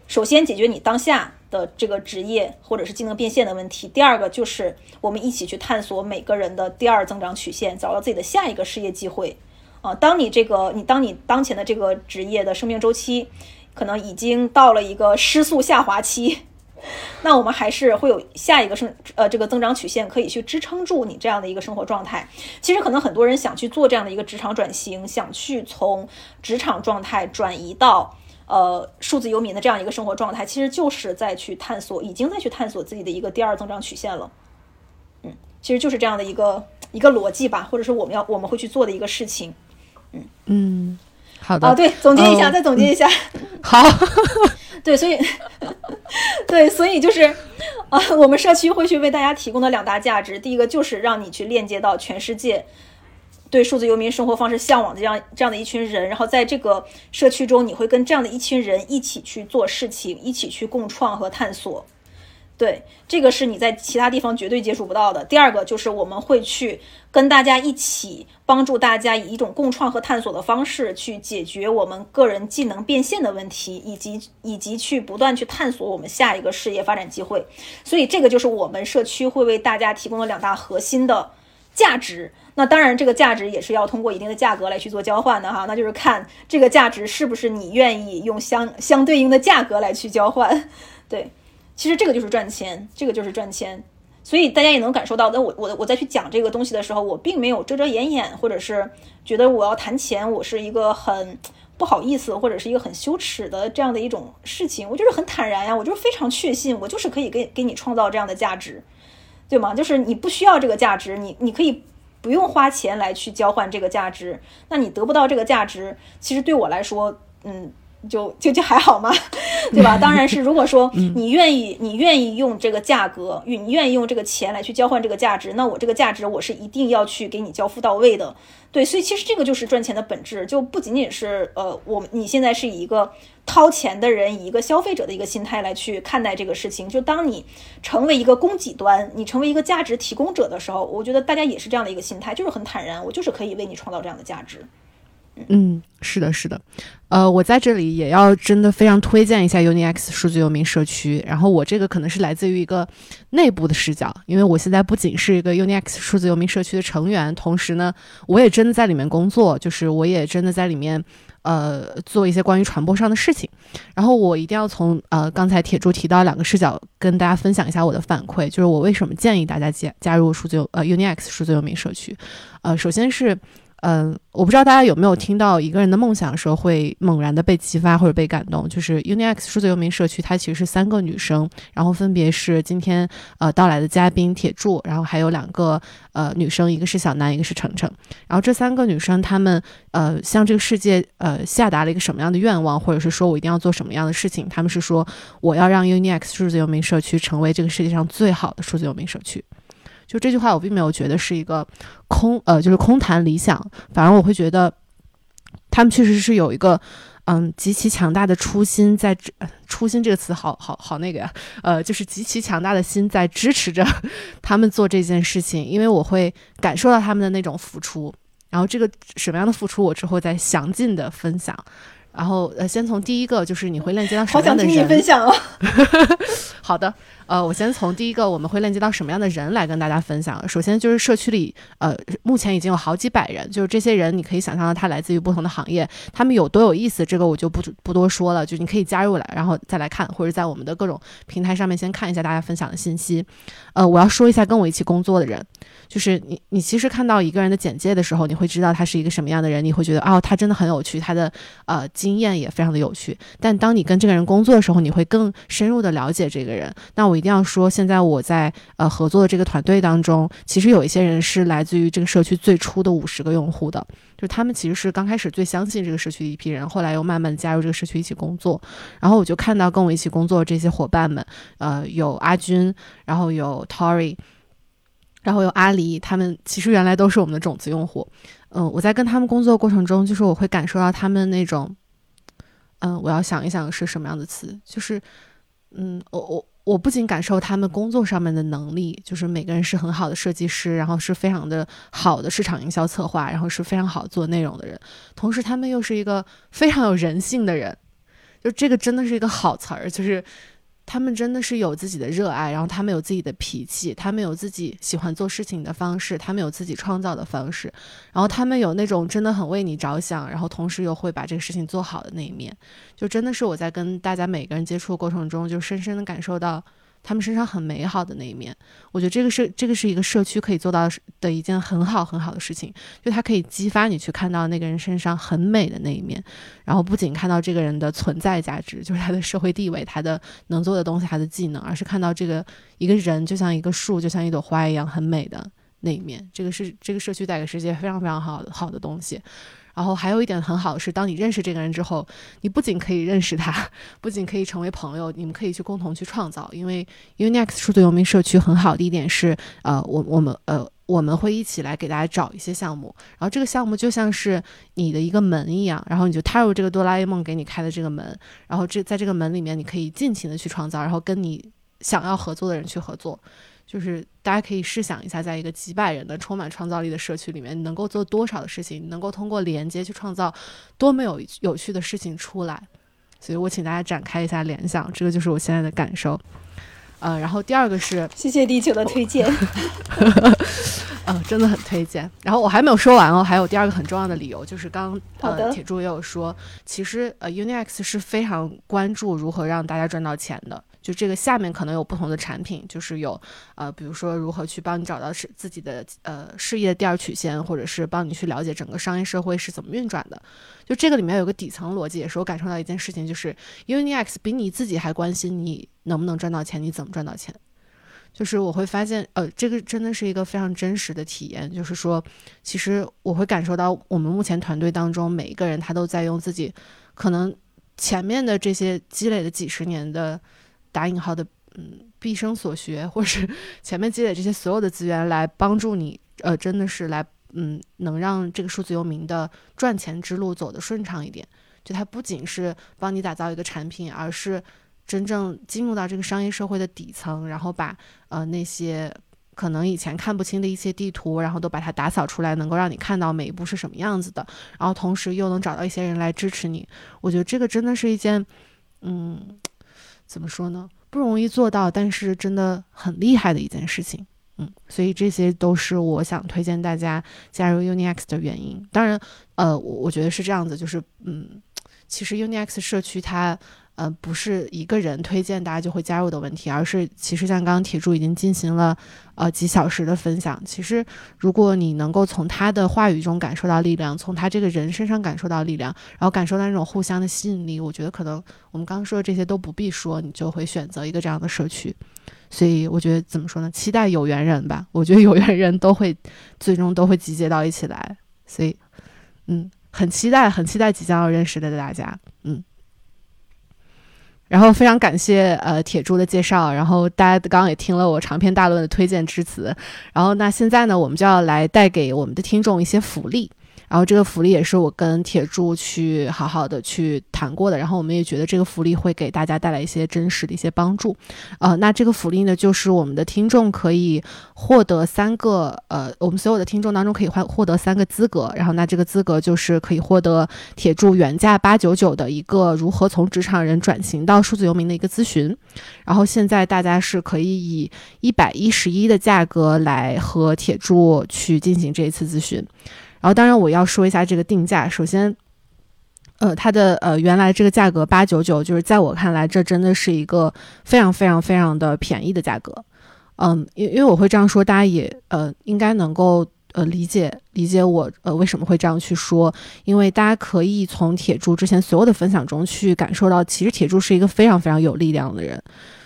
首先解决你当下。的这个职业或者是技能变现的问题。第二个就是我们一起去探索每个人的第二增长曲线，找到自己的下一个事业机会。啊，当你这个你当你当前的这个职业的生命周期可能已经到了一个失速下滑期，那我们还是会有下一个生呃这个增长曲线可以去支撑住你这样的一个生活状态。其实可能很多人想去做这样的一个职场转型，想去从职场状态转移到。呃，数字游民的这样一个生活状态，其实就是在去探索，已经在去探索自己的一个第二增长曲线了。嗯，其实就是这样的一个一个逻辑吧，或者是我们要我们会去做的一个事情。嗯嗯，好的。啊，对，总结一下，再总结一下。好。对，所以，对，所以就是，啊，我们社区会去为大家提供的两大价值，第一个就是让你去链接到全世界。对数字游民生活方式向往的这样这样的一群人，然后在这个社区中，你会跟这样的一群人一起去做事情，一起去共创和探索。对，这个是你在其他地方绝对接触不到的。第二个就是我们会去跟大家一起帮助大家以一种共创和探索的方式去解决我们个人技能变现的问题，以及以及去不断去探索我们下一个事业发展机会。所以这个就是我们社区会为大家提供的两大核心的价值。那当然，这个价值也是要通过一定的价格来去做交换的哈，那就是看这个价值是不是你愿意用相相对应的价格来去交换。对，其实这个就是赚钱，这个就是赚钱。所以大家也能感受到，那我我我在去讲这个东西的时候，我并没有遮遮掩掩，或者是觉得我要谈钱，我是一个很。不好意思或者是一个很羞耻的这样的一种事情，我就是很坦然呀，我就是非常确信，我就是可以给给你创造这样的价值，对吗？就是你不需要这个价值，你你可以不用花钱来去交换这个价值，那你得不到这个价值，其实对我来说，嗯。就就就还好嘛，对吧？当然是，如果说 你愿意，你愿意用这个价格，你愿意用这个钱来去交换这个价值，那我这个价值我是一定要去给你交付到位的。对，所以其实这个就是赚钱的本质，就不仅仅是呃，我你现在是以一个掏钱的人，以一个消费者的一个心态来去看待这个事情。就当你成为一个供给端，你成为一个价值提供者的时候，我觉得大家也是这样的一个心态，就是很坦然，我就是可以为你创造这样的价值。嗯，是的，是的，呃，我在这里也要真的非常推荐一下 UniX 数字游民社区。然后我这个可能是来自于一个内部的视角，因为我现在不仅是一个 UniX 数字游民社区的成员，同时呢，我也真的在里面工作，就是我也真的在里面呃做一些关于传播上的事情。然后我一定要从呃刚才铁柱提到两个视角跟大家分享一下我的反馈，就是我为什么建议大家加加入数字游呃 UniX 数字游民社区。呃，首先是。嗯，我不知道大家有没有听到一个人的梦想时候会猛然的被激发或者被感动。就是 UniX 数字游民社区，它其实是三个女生，然后分别是今天呃到来的嘉宾铁柱，然后还有两个呃女生，一个是小南，一个是程程。然后这三个女生，她们呃向这个世界呃下达了一个什么样的愿望，或者是说我一定要做什么样的事情？她们是说我要让 UniX 数字游民社区成为这个世界上最好的数字游民社区。就这句话，我并没有觉得是一个空，呃，就是空谈理想。反而我会觉得，他们确实是有一个，嗯，极其强大的初心在支。初心这个词，好好好那个呀，呃，就是极其强大的心在支持着 他们做这件事情。因为我会感受到他们的那种付出，然后这个什么样的付出，我之后再详尽的分享。然后，呃，先从第一个，就是你会链接到什么样的人？好想听你分享哦。好的。呃，我先从第一个，我们会链接到什么样的人来跟大家分享。首先就是社区里，呃，目前已经有好几百人，就是这些人，你可以想象到他来自于不同的行业，他们有多有意思，这个我就不不多说了。就你可以加入来，然后再来看，或者在我们的各种平台上面先看一下大家分享的信息。呃，我要说一下跟我一起工作的人，就是你，你其实看到一个人的简介的时候，你会知道他是一个什么样的人，你会觉得哦，他真的很有趣，他的呃经验也非常的有趣。但当你跟这个人工作的时候，你会更深入的了解这个人。那我一定要说，现在我在呃合作的这个团队当中，其实有一些人是来自于这个社区最初的五十个用户的，就他们其实是刚开始最相信这个社区的一批人，后来又慢慢加入这个社区一起工作。然后我就看到跟我一起工作的这些伙伴们，呃，有阿军，然后有 Tory，然后有阿狸，他们其实原来都是我们的种子用户。嗯，我在跟他们工作过程中，就是我会感受到他们那种，嗯，我要想一想是什么样的词，就是，嗯，我我。我不仅感受他们工作上面的能力，就是每个人是很好的设计师，然后是非常的好的市场营销策划，然后是非常好做内容的人，同时他们又是一个非常有人性的人，就这个真的是一个好词儿，就是。他们真的是有自己的热爱，然后他们有自己的脾气，他们有自己喜欢做事情的方式，他们有自己创造的方式，然后他们有那种真的很为你着想，然后同时又会把这个事情做好的那一面，就真的是我在跟大家每个人接触过程中，就深深的感受到。他们身上很美好的那一面，我觉得这个是这个是一个社区可以做到的一件很好很好的事情，就它可以激发你去看到那个人身上很美的那一面，然后不仅看到这个人的存在价值，就是他的社会地位，他的能做的东西，他的技能，而是看到这个一个人就像一个树，就像一朵花一样很美的那一面，这个是这个社区带给世界非常非常好好的东西。然后还有一点很好的是，当你认识这个人之后，你不仅可以认识他，不仅可以成为朋友，你们可以去共同去创造。因为 Unix 数字游民社区很好的一点是，呃，我我们呃我们会一起来给大家找一些项目，然后这个项目就像是你的一个门一样，然后你就踏入这个哆啦 A 梦给你开的这个门，然后这在这个门里面你可以尽情的去创造，然后跟你想要合作的人去合作。就是大家可以试想一下，在一个几百人的充满创造力的社区里面，你能够做多少的事情？你能够通过连接去创造多么有有趣的事情出来？所以我请大家展开一下联想，这个就是我现在的感受。呃，然后第二个是，谢谢地球的推荐，嗯，真的很推荐。然后我还没有说完哦，还有第二个很重要的理由，就是刚呃铁柱也有说，其实呃 UniX 是非常关注如何让大家赚到钱的。就这个下面可能有不同的产品，就是有呃，比如说如何去帮你找到是自己的呃事业的第二曲线，或者是帮你去了解整个商业社会是怎么运转的。就这个里面有个底层逻辑，也是我感受到一件事情，就是 UniX 比你自己还关心你能不能赚到钱，你怎么赚到钱。就是我会发现，呃，这个真的是一个非常真实的体验。就是说，其实我会感受到，我们目前团队当中每一个人，他都在用自己可能前面的这些积累的几十年的打引号的嗯毕生所学，或是前面积累这些所有的资源来帮助你，呃，真的是来嗯能让这个数字游民的赚钱之路走得顺畅一点。就它不仅是帮你打造一个产品，而是。真正进入到这个商业社会的底层，然后把呃那些可能以前看不清的一些地图，然后都把它打扫出来，能够让你看到每一步是什么样子的，然后同时又能找到一些人来支持你。我觉得这个真的是一件，嗯，怎么说呢？不容易做到，但是真的很厉害的一件事情。嗯，所以这些都是我想推荐大家加入 UniX 的原因。当然，呃，我我觉得是这样子，就是嗯，其实 UniX 社区它。呃，不是一个人推荐大家就会加入的问题，而是其实像刚刚铁柱已经进行了呃几小时的分享。其实如果你能够从他的话语中感受到力量，从他这个人身上感受到力量，然后感受到那种互相的吸引力，我觉得可能我们刚刚说的这些都不必说，你就会选择一个这样的社区。所以我觉得怎么说呢？期待有缘人吧。我觉得有缘人都会最终都会集结到一起来。所以，嗯，很期待，很期待即将要认识的大家。嗯。然后非常感谢呃铁柱的介绍，然后大家刚刚也听了我长篇大论的推荐之词，然后那现在呢，我们就要来带给我们的听众一些福利。然后这个福利也是我跟铁柱去好好的去谈过的，然后我们也觉得这个福利会给大家带来一些真实的一些帮助。呃，那这个福利呢，就是我们的听众可以获得三个，呃，我们所有的听众当中可以获获得三个资格，然后那这个资格就是可以获得铁柱原价八九九的一个如何从职场人转型到数字游民的一个咨询，然后现在大家是可以以一百一十一的价格来和铁柱去进行这一次咨询。然后，当然我要说一下这个定价。首先，呃，它的呃原来这个价格八九九，就是在我看来，这真的是一个非常非常非常的便宜的价格。嗯，因因为我会这样说，大家也呃应该能够呃理解理解我呃为什么会这样去说。因为大家可以从铁柱之前所有的分享中去感受到，其实铁柱是一个非常非常有力量的人。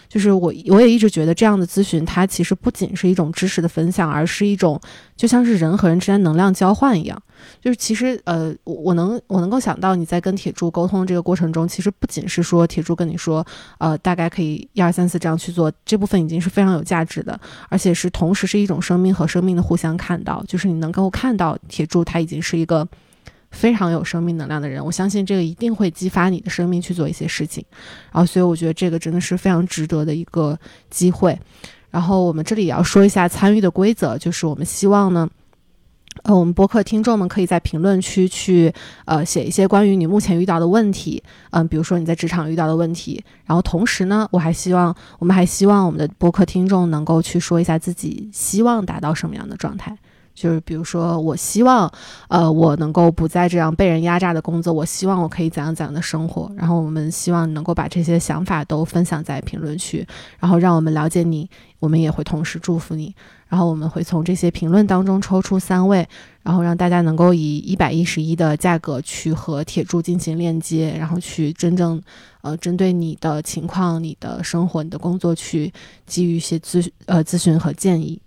就是我，我也一直觉得这样的咨询，它其实不仅是一种知识的分享，而是一种就像是人和人之间能量交换一样。就是其实，呃，我我能我能够想到你在跟铁柱沟通这个过程中，其实不仅是说铁柱跟你说，呃，大概可以一二三四这样去做，这部分已经是非常有价值的，而且是同时是一种生命和生命的互相看到，就是你能够看到铁柱他已经是一个。非常有生命能量的人，我相信这个一定会激发你的生命去做一些事情，然后所以我觉得这个真的是非常值得的一个机会。然后我们这里也要说一下参与的规则，就是我们希望呢，呃，我们博客听众们可以在评论区去呃写一些关于你目前遇到的问题，嗯，比如说你在职场遇到的问题。然后同时呢，我还希望我们还希望我们的博客听众能够去说一下自己希望达到什么样的状态。就是比如说，我希望，呃，我能够不再这样被人压榨的工作。我希望我可以怎样怎样的生活。然后我们希望能够把这些想法都分享在评论区，然后让我们了解你。我们也会同时祝福你。然后我们会从这些评论当中抽出三位，然后让大家能够以一百一十一的价格去和铁柱进行链接，然后去真正，呃，针对你的情况、你的生活、你的工作去给予一些咨呃咨询和建议。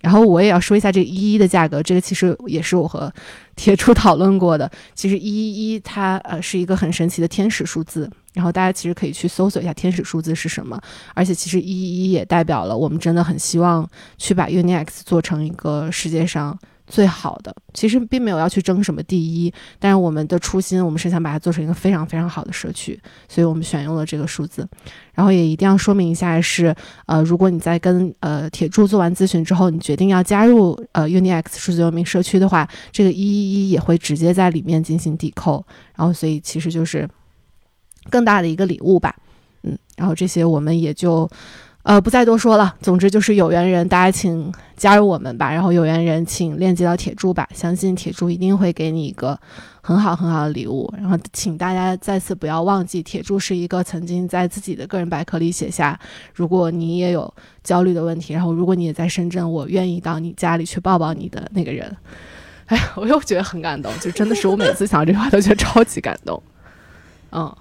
然后我也要说一下这个一一的价格，这个其实也是我和铁柱讨论过的。其实一一一它呃是一个很神奇的天使数字，然后大家其实可以去搜索一下天使数字是什么。而且其实一一一也代表了我们真的很希望去把 UniX 做成一个世界上。最好的其实并没有要去争什么第一，但是我们的初心，我们是想把它做成一个非常非常好的社区，所以我们选用了这个数字。然后也一定要说明一下是，呃，如果你在跟呃铁柱做完咨询之后，你决定要加入呃 UniX 数字游民社区的话，这个一一一也会直接在里面进行抵扣。然后所以其实就是更大的一个礼物吧，嗯，然后这些我们也就。呃，不再多说了。总之就是有缘人，大家请加入我们吧。然后有缘人请链接到铁柱吧，相信铁柱一定会给你一个很好很好的礼物。然后请大家再次不要忘记，铁柱是一个曾经在自己的个人百科里写下，如果你也有焦虑的问题，然后如果你也在深圳，我愿意到你家里去抱抱你的那个人。哎，我又觉得很感动，就真的是我每次想到这句话都觉得超级感动。嗯。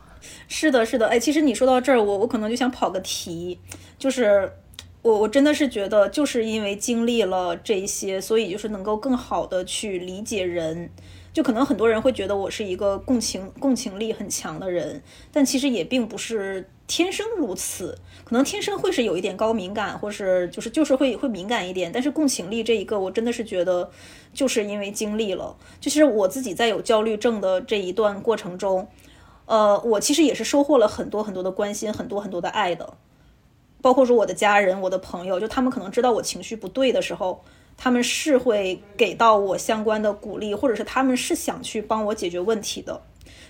是的，是的，哎，其实你说到这儿，我我可能就想跑个题，就是我我真的是觉得，就是因为经历了这一些，所以就是能够更好的去理解人。就可能很多人会觉得我是一个共情共情力很强的人，但其实也并不是天生如此，可能天生会是有一点高敏感，或是就是就是会会敏感一点。但是共情力这一个，我真的是觉得，就是因为经历了，就是我自己在有焦虑症的这一段过程中。呃，我其实也是收获了很多很多的关心，很多很多的爱的，包括说我的家人、我的朋友，就他们可能知道我情绪不对的时候，他们是会给到我相关的鼓励，或者是他们是想去帮我解决问题的。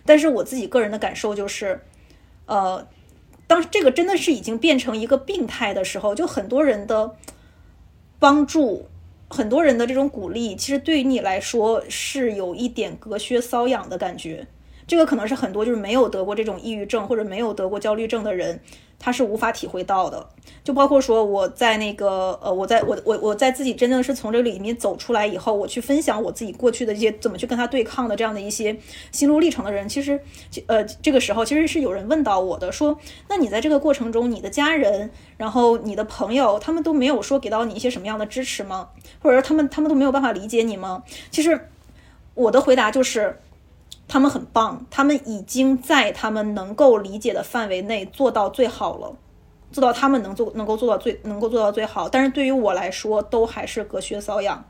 但是我自己个人的感受就是，呃，当这个真的是已经变成一个病态的时候，就很多人的帮助，很多人的这种鼓励，其实对于你来说是有一点隔靴搔痒的感觉。这个可能是很多就是没有得过这种抑郁症或者没有得过焦虑症的人，他是无法体会到的。就包括说我在那个呃，我在我我我在自己真正是从这里面走出来以后，我去分享我自己过去的一些怎么去跟他对抗的这样的一些心路历程的人，其实呃这个时候其实是有人问到我的，说那你在这个过程中，你的家人，然后你的朋友，他们都没有说给到你一些什么样的支持吗？或者说他们他们都没有办法理解你吗？其实我的回答就是。他们很棒，他们已经在他们能够理解的范围内做到最好了，做到他们能做能够做到最能够做到最好。但是对于我来说，都还是隔靴搔痒，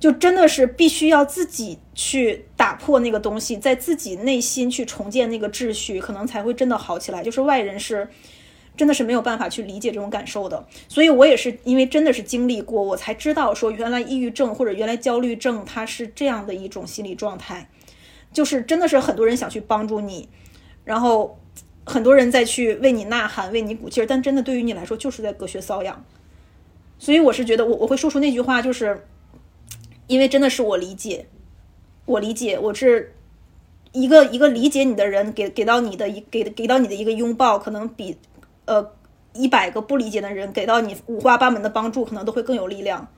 就真的是必须要自己去打破那个东西，在自己内心去重建那个秩序，可能才会真的好起来。就是外人是真的是没有办法去理解这种感受的。所以我也是因为真的是经历过，我才知道说原来抑郁症或者原来焦虑症它是这样的一种心理状态。就是真的是很多人想去帮助你，然后很多人在去为你呐喊、为你鼓劲儿，但真的对于你来说就是在隔靴搔痒。所以我是觉得，我我会说出那句话，就是因为真的是我理解，我理解，我是一个一个理解你的人，给给到你的一给给到你的一个拥抱，可能比呃一百个不理解的人给到你五花八门的帮助，可能都会更有力量。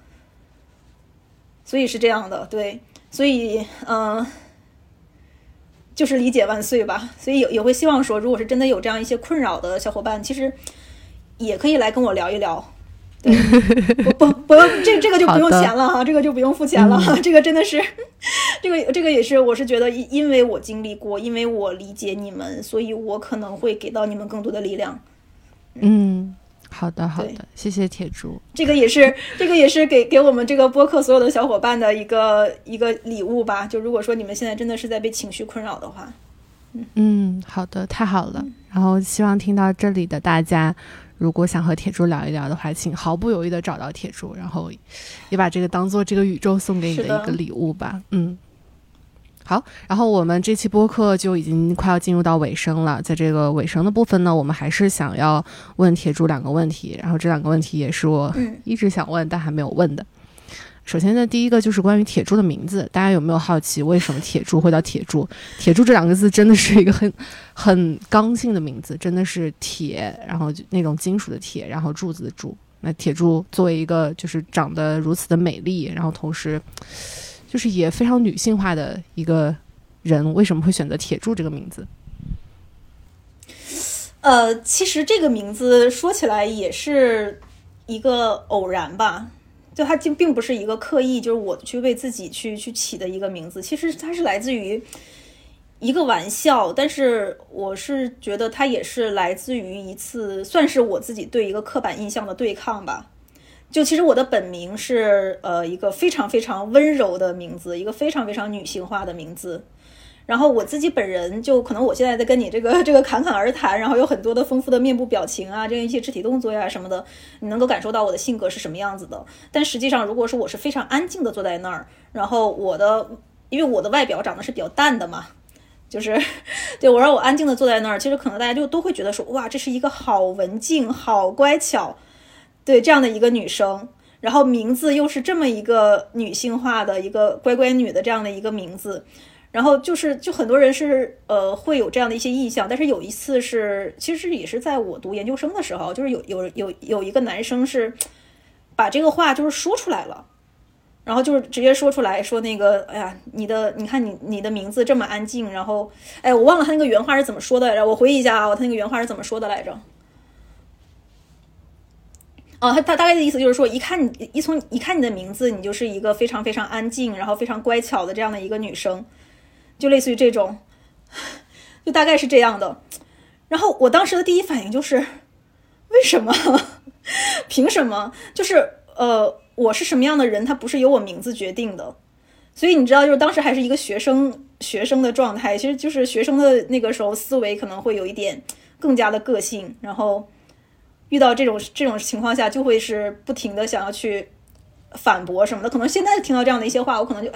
所以是这样的，对，所以嗯。就是理解万岁吧，所以也也会希望说，如果是真的有这样一些困扰的小伙伴，其实也可以来跟我聊一聊。对，不不用这这个就不用钱了哈，这个就不用付钱了哈，这个真的是，这个这个也是，我是觉得因因为我经历过，因为我理解你们，所以我可能会给到你们更多的力量。嗯。好的，好的，谢谢铁柱。这个也是，这个也是给给我们这个播客所有的小伙伴的一个一个礼物吧。就如果说你们现在真的是在被情绪困扰的话，嗯嗯，好的，太好了。然后希望听到这里的大家，如果想和铁柱聊一聊的话，请毫不犹豫的找到铁柱，然后也把这个当做这个宇宙送给你的一个礼物吧。嗯。好，然后我们这期播客就已经快要进入到尾声了。在这个尾声的部分呢，我们还是想要问铁柱两个问题。然后这两个问题也是我一直想问但还没有问的。首先呢，第一个就是关于铁柱的名字，大家有没有好奇为什么铁柱会叫铁柱？铁柱这两个字真的是一个很很刚性的名字，真的是铁，然后那种金属的铁，然后柱子的柱。那铁柱作为一个就是长得如此的美丽，然后同时。就是也非常女性化的一个人，为什么会选择铁柱这个名字？呃，其实这个名字说起来也是一个偶然吧，就它并并不是一个刻意，就是我去为自己去去起的一个名字。其实它是来自于一个玩笑，但是我是觉得它也是来自于一次算是我自己对一个刻板印象的对抗吧。就其实我的本名是呃一个非常非常温柔的名字，一个非常非常女性化的名字。然后我自己本人就可能我现在在跟你这个 这个侃侃而谈，然后有很多的丰富的面部表情啊，这样一些肢体动作呀什么的，你能够感受到我的性格是什么样子的。但实际上，如果说我是非常安静的坐在那儿，然后我的因为我的外表长得是比较淡的嘛。就是对我让我安静的坐在那儿，其实可能大家就都会觉得说，哇，这是一个好文静、好乖巧，对这样的一个女生，然后名字又是这么一个女性化的一个乖乖女的这样的一个名字。然后就是，就很多人是呃会有这样的一些意向，但是有一次是，其实也是在我读研究生的时候，就是有有有有一个男生是把这个话就是说出来了，然后就是直接说出来说那个，哎呀，你的你看你你的名字这么安静，然后哎我忘了他那个原话是怎么说的来着，我回忆一下啊，他那个原话是怎么说的来着？哦，他他大概的意思就是说，一看你一从一看你的名字，你就是一个非常非常安静，然后非常乖巧的这样的一个女生。就类似于这种，就大概是这样的。然后我当时的第一反应就是，为什么？凭什么？就是呃，我是什么样的人，他不是由我名字决定的。所以你知道，就是当时还是一个学生学生的状态，其实就是学生的那个时候思维可能会有一点更加的个性。然后遇到这种这种情况下，就会是不停的想要去反驳什么的。可能现在听到这样的一些话，我可能就。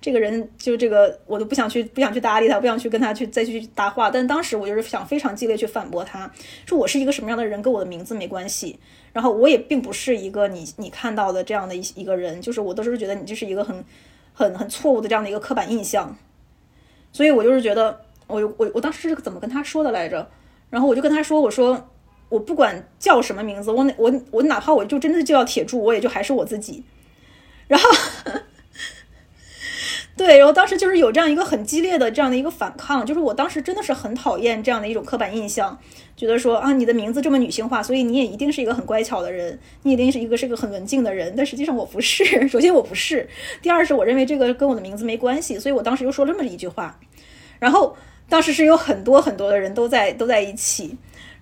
这个人就这个，我都不想去，不想去搭理他，不想去跟他去再去搭话。但当时我就是想非常激烈去反驳他，说我是一个什么样的人，跟我的名字没关系。然后我也并不是一个你你看到的这样的一一个人，就是我都是觉得你就是一个很很很错误的这样的一个刻板印象。所以我就是觉得，我我我当时是怎么跟他说的来着？然后我就跟他说，我说我不管叫什么名字，我哪我我哪怕我就真的就叫铁柱，我也就还是我自己。然后。对，然后当时就是有这样一个很激烈的这样的一个反抗，就是我当时真的是很讨厌这样的一种刻板印象，觉得说啊，你的名字这么女性化，所以你也一定是一个很乖巧的人，你一定是一个是一个很文静的人，但实际上我不是。首先我不是，第二是我认为这个跟我的名字没关系，所以我当时又说这么一句话。然后当时是有很多很多的人都在都在一起，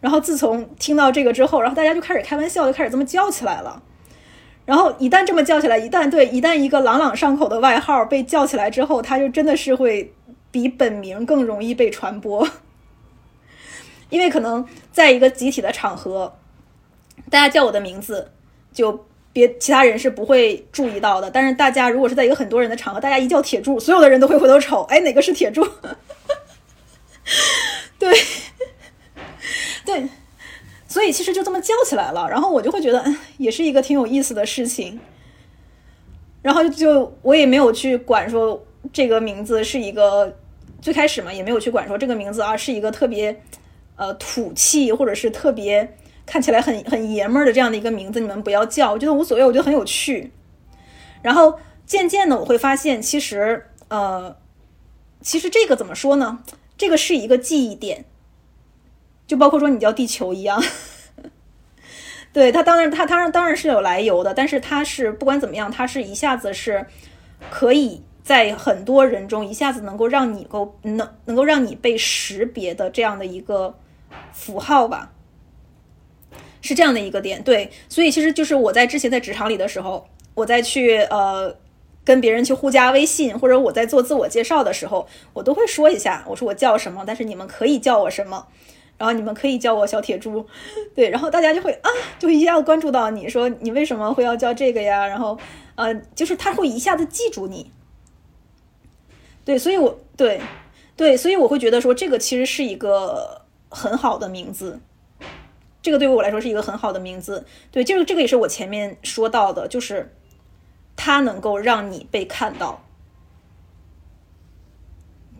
然后自从听到这个之后，然后大家就开始开玩笑，就开始这么叫起来了。然后一旦这么叫起来，一旦对，一旦一个朗朗上口的外号被叫起来之后，他就真的是会比本名更容易被传播，因为可能在一个集体的场合，大家叫我的名字，就别其他人是不会注意到的。但是大家如果是在一个很多人的场合，大家一叫铁柱，所有的人都会回头瞅，哎，哪个是铁柱？对，对。所以其实就这么叫起来了，然后我就会觉得，也是一个挺有意思的事情。然后就我也没有去管说这个名字是一个最开始嘛，也没有去管说这个名字啊是一个特别呃土气或者是特别看起来很很爷们儿的这样的一个名字，你们不要叫，我觉得无所谓，我觉得很有趣。然后渐渐的我会发现，其实呃，其实这个怎么说呢？这个是一个记忆点。就包括说你叫地球一样，对他当然他当然当然是有来由的，但是他是不管怎么样，他是一下子是可以在很多人中一下子能够让你够能能够让你被识别的这样的一个符号吧，是这样的一个点。对，所以其实就是我在之前在职场里的时候，我在去呃跟别人去互加微信，或者我在做自我介绍的时候，我都会说一下，我说我叫什么，但是你们可以叫我什么。然后你们可以叫我小铁猪，对，然后大家就会啊，就一下子关注到你说你为什么会要叫这个呀？然后，呃，就是他会一下子记住你，对，所以我对对，所以我会觉得说这个其实是一个很好的名字，这个对于我来说是一个很好的名字，对，就是这个也是我前面说到的，就是它能够让你被看到，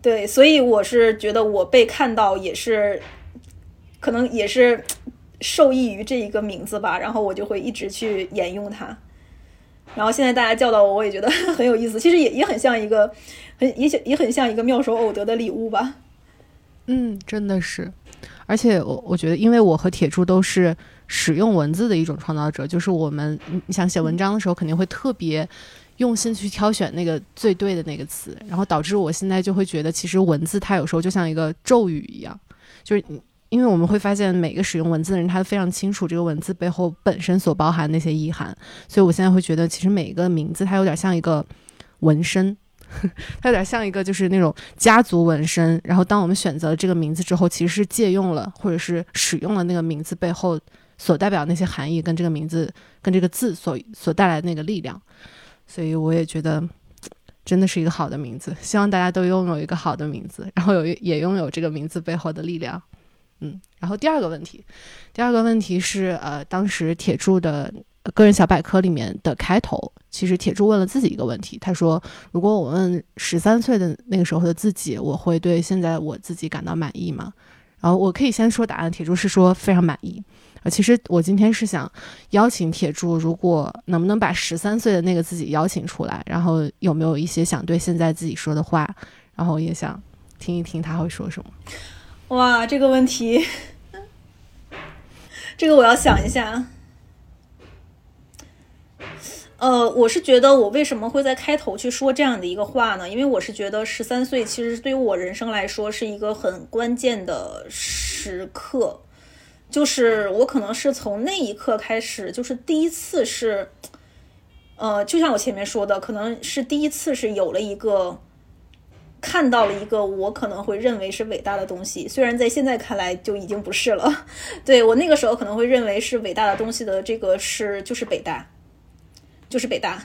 对，所以我是觉得我被看到也是。可能也是受益于这一个名字吧，然后我就会一直去沿用它。然后现在大家叫到我，我也觉得 很有意思。其实也也很像一个，很也也很像一个妙手偶得的礼物吧。嗯，真的是。而且我我觉得，因为我和铁柱都是使用文字的一种创造者，就是我们你想写文章的时候，肯定会特别用心去挑选那个最对的那个词，然后导致我现在就会觉得，其实文字它有时候就像一个咒语一样，就是你。因为我们会发现，每个使用文字的人，他都非常清楚这个文字背后本身所包含那些意涵。所以我现在会觉得，其实每一个名字，它有点像一个纹身，它有点像一个就是那种家族纹身。然后，当我们选择了这个名字之后，其实是借用了或者是使用了那个名字背后所代表那些含义，跟这个名字跟这个字所所带来的那个力量。所以，我也觉得真的是一个好的名字。希望大家都拥有一个好的名字，然后有也拥有这个名字背后的力量。嗯，然后第二个问题，第二个问题是，呃，当时铁柱的个人小百科里面的开头，其实铁柱问了自己一个问题，他说：“如果我问十三岁的那个时候的自己，我会对现在我自己感到满意吗？”然后我可以先说答案，铁柱是说非常满意。啊，其实我今天是想邀请铁柱，如果能不能把十三岁的那个自己邀请出来，然后有没有一些想对现在自己说的话，然后也想听一听他会说什么。哇，这个问题，这个我要想一下。呃，我是觉得我为什么会在开头去说这样的一个话呢？因为我是觉得十三岁其实对于我人生来说是一个很关键的时刻，就是我可能是从那一刻开始，就是第一次是，呃，就像我前面说的，可能是第一次是有了一个。看到了一个我可能会认为是伟大的东西，虽然在现在看来就已经不是了。对我那个时候可能会认为是伟大的东西的这个是就是北大，就是北大。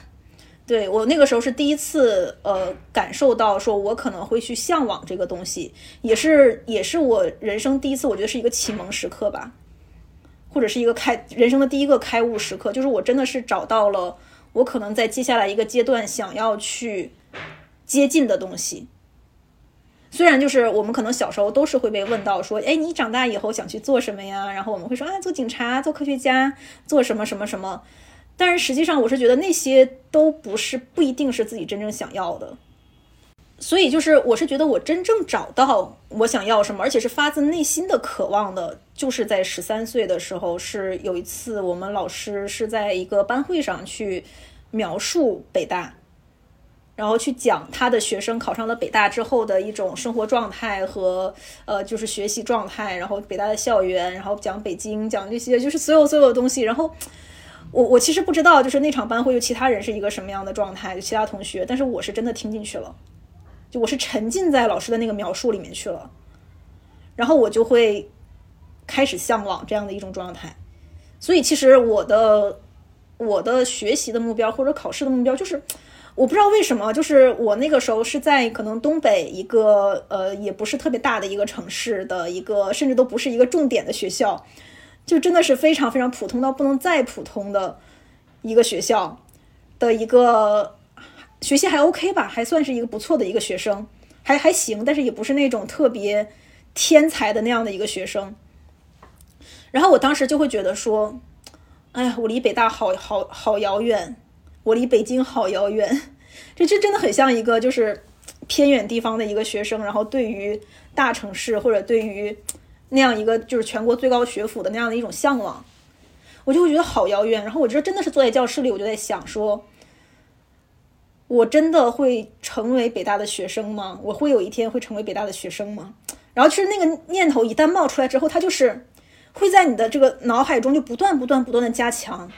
对我那个时候是第一次呃感受到说我可能会去向往这个东西，也是也是我人生第一次，我觉得是一个启蒙时刻吧，或者是一个开人生的第一个开悟时刻，就是我真的是找到了我可能在接下来一个阶段想要去接近的东西。虽然就是我们可能小时候都是会被问到说，哎，你长大以后想去做什么呀？然后我们会说啊，做警察、做科学家、做什么什么什么。但是实际上，我是觉得那些都不是不一定是自己真正想要的。所以就是我是觉得我真正找到我想要什么，而且是发自内心的渴望的，就是在十三岁的时候，是有一次我们老师是在一个班会上去描述北大。然后去讲他的学生考上了北大之后的一种生活状态和呃，就是学习状态，然后北大的校园，然后讲北京，讲这些就是所有所有的东西。然后我我其实不知道，就是那场班会有其他人是一个什么样的状态，就其他同学，但是我是真的听进去了，就我是沉浸在老师的那个描述里面去了，然后我就会开始向往这样的一种状态。所以其实我的我的学习的目标或者考试的目标就是。我不知道为什么，就是我那个时候是在可能东北一个呃，也不是特别大的一个城市的一个，甚至都不是一个重点的学校，就真的是非常非常普通到不能再普通的一个学校的一个学习还 OK 吧，还算是一个不错的一个学生，还还行，但是也不是那种特别天才的那样的一个学生。然后我当时就会觉得说，哎呀，我离北大好好好遥远。我离北京好遥远，这这真的很像一个就是偏远地方的一个学生，然后对于大城市或者对于那样一个就是全国最高学府的那样的一种向往，我就会觉得好遥远。然后我这真的是坐在教室里，我就在想说，我真的会成为北大的学生吗？我会有一天会成为北大的学生吗？然后其实那个念头一旦冒出来之后，它就是会在你的这个脑海中就不断不断不断的加强。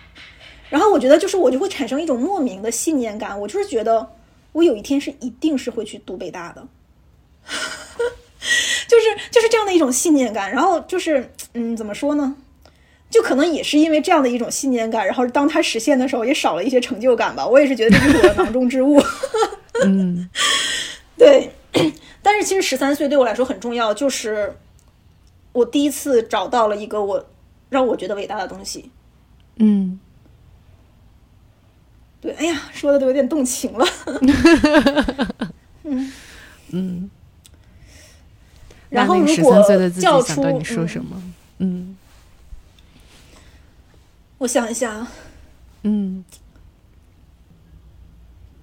然后我觉得，就是我就会产生一种莫名的信念感，我就是觉得我有一天是一定是会去读北大的，就是就是这样的一种信念感。然后就是，嗯，怎么说呢？就可能也是因为这样的一种信念感，然后当它实现的时候，也少了一些成就感吧。我也是觉得这是我的囊中之物。嗯，对。但是其实十三岁对我来说很重要，就是我第一次找到了一个我让我觉得伟大的东西。嗯。对，哎呀，说的都有点动情了。嗯嗯。然后，如果叫出你说什么？嗯，我想一下。嗯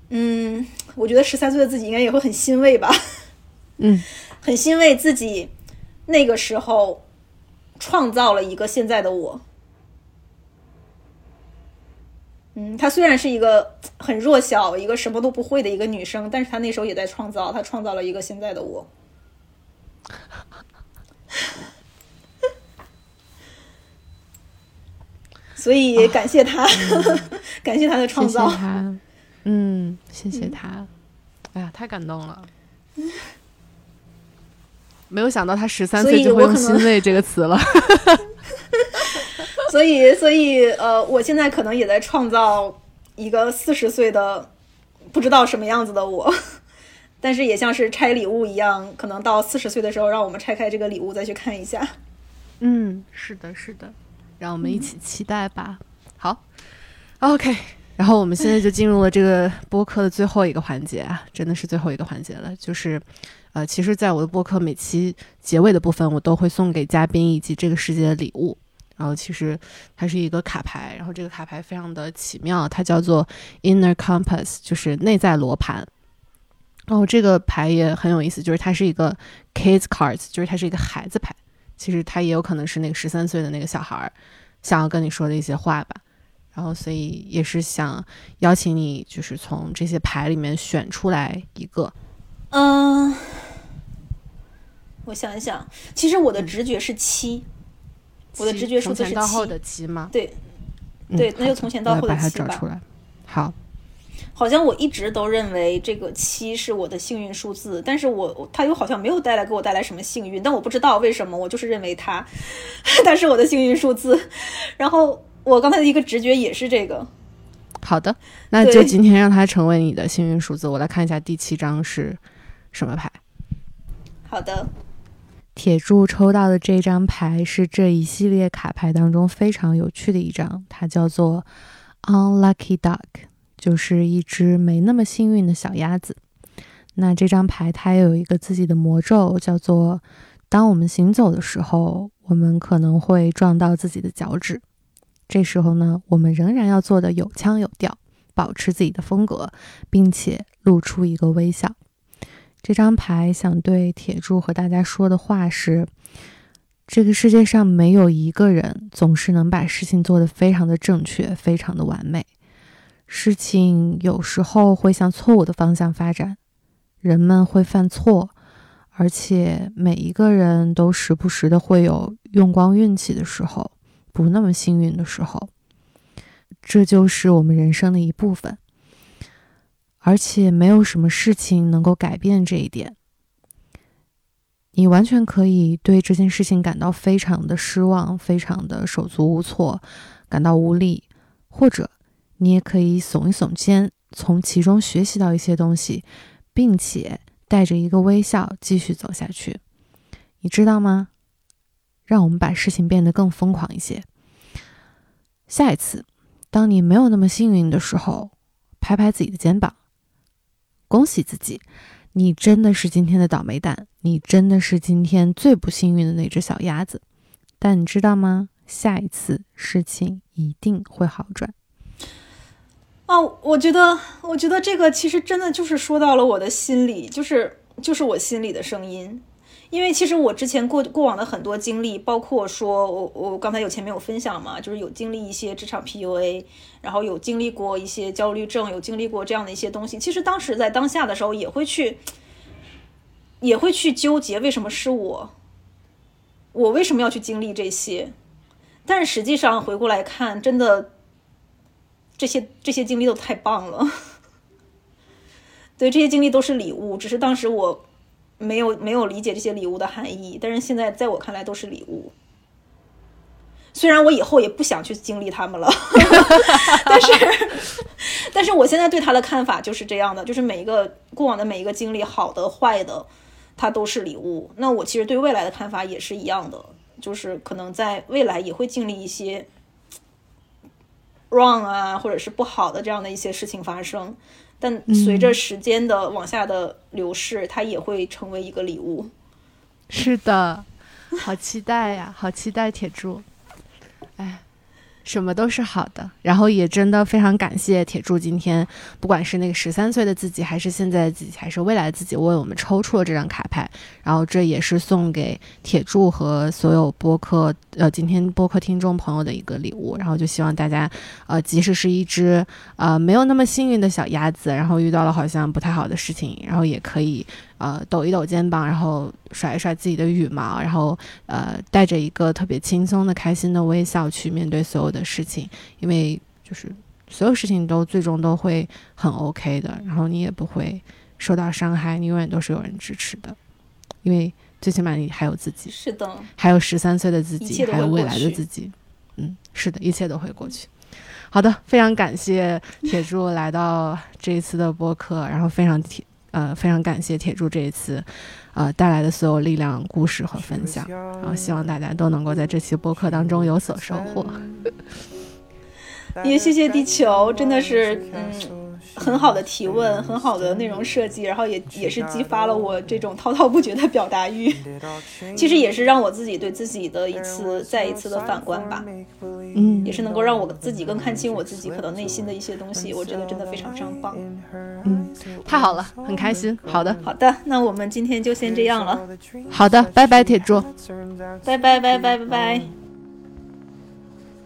嗯，我觉得十三岁的自己应该也会很欣慰吧。嗯，很欣慰自己那个时候创造了一个现在的我。嗯，她虽然是一个很弱小、一个什么都不会的一个女生，但是她那时候也在创造，她创造了一个现在的我。所以感谢她，感谢她的创造。嗯，谢谢她。哎呀，太感动了。没有想到她十三岁就会用“欣慰”这个词了。所以，所以，呃，我现在可能也在创造一个四十岁的不知道什么样子的我，但是也像是拆礼物一样，可能到四十岁的时候，让我们拆开这个礼物再去看一下。嗯，是的，是的，让我们一起期待吧。好，OK，然后我们现在就进入了这个播客的最后一个环节啊，真的是最后一个环节了，就是呃，其实，在我的播客每期结尾的部分，我都会送给嘉宾以及这个世界的礼物。然后其实它是一个卡牌，然后这个卡牌非常的奇妙，它叫做 Inner Compass，就是内在罗盘。然后这个牌也很有意思，就是它是一个 Kids Cards，就是它是一个孩子牌。其实它也有可能是那个十三岁的那个小孩儿想要跟你说的一些话吧。然后所以也是想邀请你，就是从这些牌里面选出来一个。嗯，我想一想，其实我的直觉是七。我的直觉数字是七。从前到后的七吗？对，对，那就从前到后的七吧。好，好像我一直都认为这个七是我的幸运数字，但是我它又好像没有带来给我带来什么幸运，但我不知道为什么，我就是认为它它是我的幸运数字。然后我刚才的一个直觉也是这个。好的，那就 今天让它成为你的幸运数字。我来看一下第七张是什么牌。好的。铁柱抽到的这张牌是这一系列卡牌当中非常有趣的一张，它叫做 Unlucky Duck，就是一只没那么幸运的小鸭子。那这张牌它也有一个自己的魔咒，叫做当我们行走的时候，我们可能会撞到自己的脚趾。这时候呢，我们仍然要做的有腔有调，保持自己的风格，并且露出一个微笑。这张牌想对铁柱和大家说的话是：这个世界上没有一个人总是能把事情做得非常的正确、非常的完美。事情有时候会向错误的方向发展，人们会犯错，而且每一个人都时不时的会有用光运气的时候，不那么幸运的时候。这就是我们人生的一部分。而且没有什么事情能够改变这一点。你完全可以对这件事情感到非常的失望，非常的手足无措，感到无力，或者你也可以耸一耸肩，从其中学习到一些东西，并且带着一个微笑继续走下去。你知道吗？让我们把事情变得更疯狂一些。下一次，当你没有那么幸运的时候，拍拍自己的肩膀。恭喜自己，你真的是今天的倒霉蛋，你真的是今天最不幸运的那只小鸭子。但你知道吗？下一次事情一定会好转。哦，我觉得，我觉得这个其实真的就是说到了我的心里，就是就是我心里的声音。因为其实我之前过过往的很多经历，包括说我我刚才有前面有分享嘛，就是有经历一些职场 PUA，然后有经历过一些焦虑症，有经历过这样的一些东西。其实当时在当下的时候，也会去，也会去纠结为什么是我，我为什么要去经历这些？但是实际上回过来看，真的，这些这些经历都太棒了。对，这些经历都是礼物，只是当时我。没有没有理解这些礼物的含义，但是现在在我看来都是礼物。虽然我以后也不想去经历他们了，但是，但是我现在对他的看法就是这样的，就是每一个过往的每一个经历，好的坏的，它都是礼物。那我其实对未来的看法也是一样的，就是可能在未来也会经历一些 wrong 啊，或者是不好的这样的一些事情发生。但随着时间的往下的流逝，它也会成为一个礼物。是的，好期待呀，好期待铁柱。什么都是好的，然后也真的非常感谢铁柱今天，不管是那个十三岁的自己，还是现在的自己，还是未来的自己，为我们抽出了这张卡牌，然后这也是送给铁柱和所有播客呃今天播客听众朋友的一个礼物，然后就希望大家呃即使是一只呃没有那么幸运的小鸭子，然后遇到了好像不太好的事情，然后也可以。呃，抖一抖肩膀，然后甩一甩自己的羽毛，然后呃，带着一个特别轻松的、开心的微笑去面对所有的事情，因为就是所有事情都最终都会很 OK 的，然后你也不会受到伤害，你永远都是有人支持的，因为最起码你还有自己，是的，还有十三岁的自己，还有未来的自己，嗯，是的，一切都会过去。好的，非常感谢铁柱来到这一次的播客，然后非常铁呃非常感谢铁柱这一次呃带来的所有力量、故事和分享，然后希望大家都能够在这期播客当中有所收获。也谢谢地球，真的是嗯。很好的提问，很好的内容设计，然后也也是激发了我这种滔滔不绝的表达欲。其实也是让我自己对自己的一次再一次的反观吧。嗯，也是能够让我自己更看清我自己可能内心的一些东西。我觉得真的非常非常棒。嗯，太好了，很开心。好的，好的，那我们今天就先这样了。好的，拜拜，铁柱。拜拜拜拜拜拜。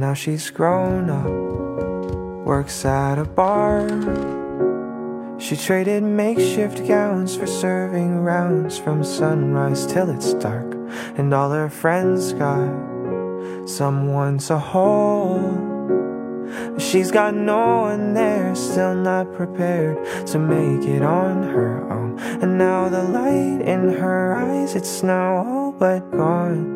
Now she's grown up, works at a bar. She traded makeshift gowns for serving rounds from sunrise till it's dark. And all her friends got someone to hold. She's got no one there, still not prepared to make it on her own. And now the light in her eyes, it's now all but gone.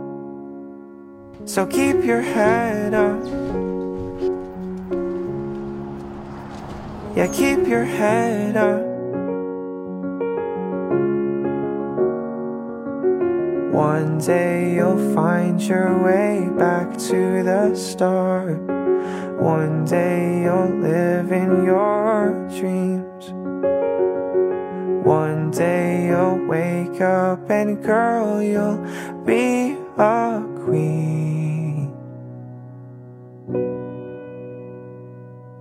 So keep your head up. Yeah, keep your head up. One day you'll find your way back to the start. One day you'll live in your dreams. One day you'll wake up and girl, you'll be a queen.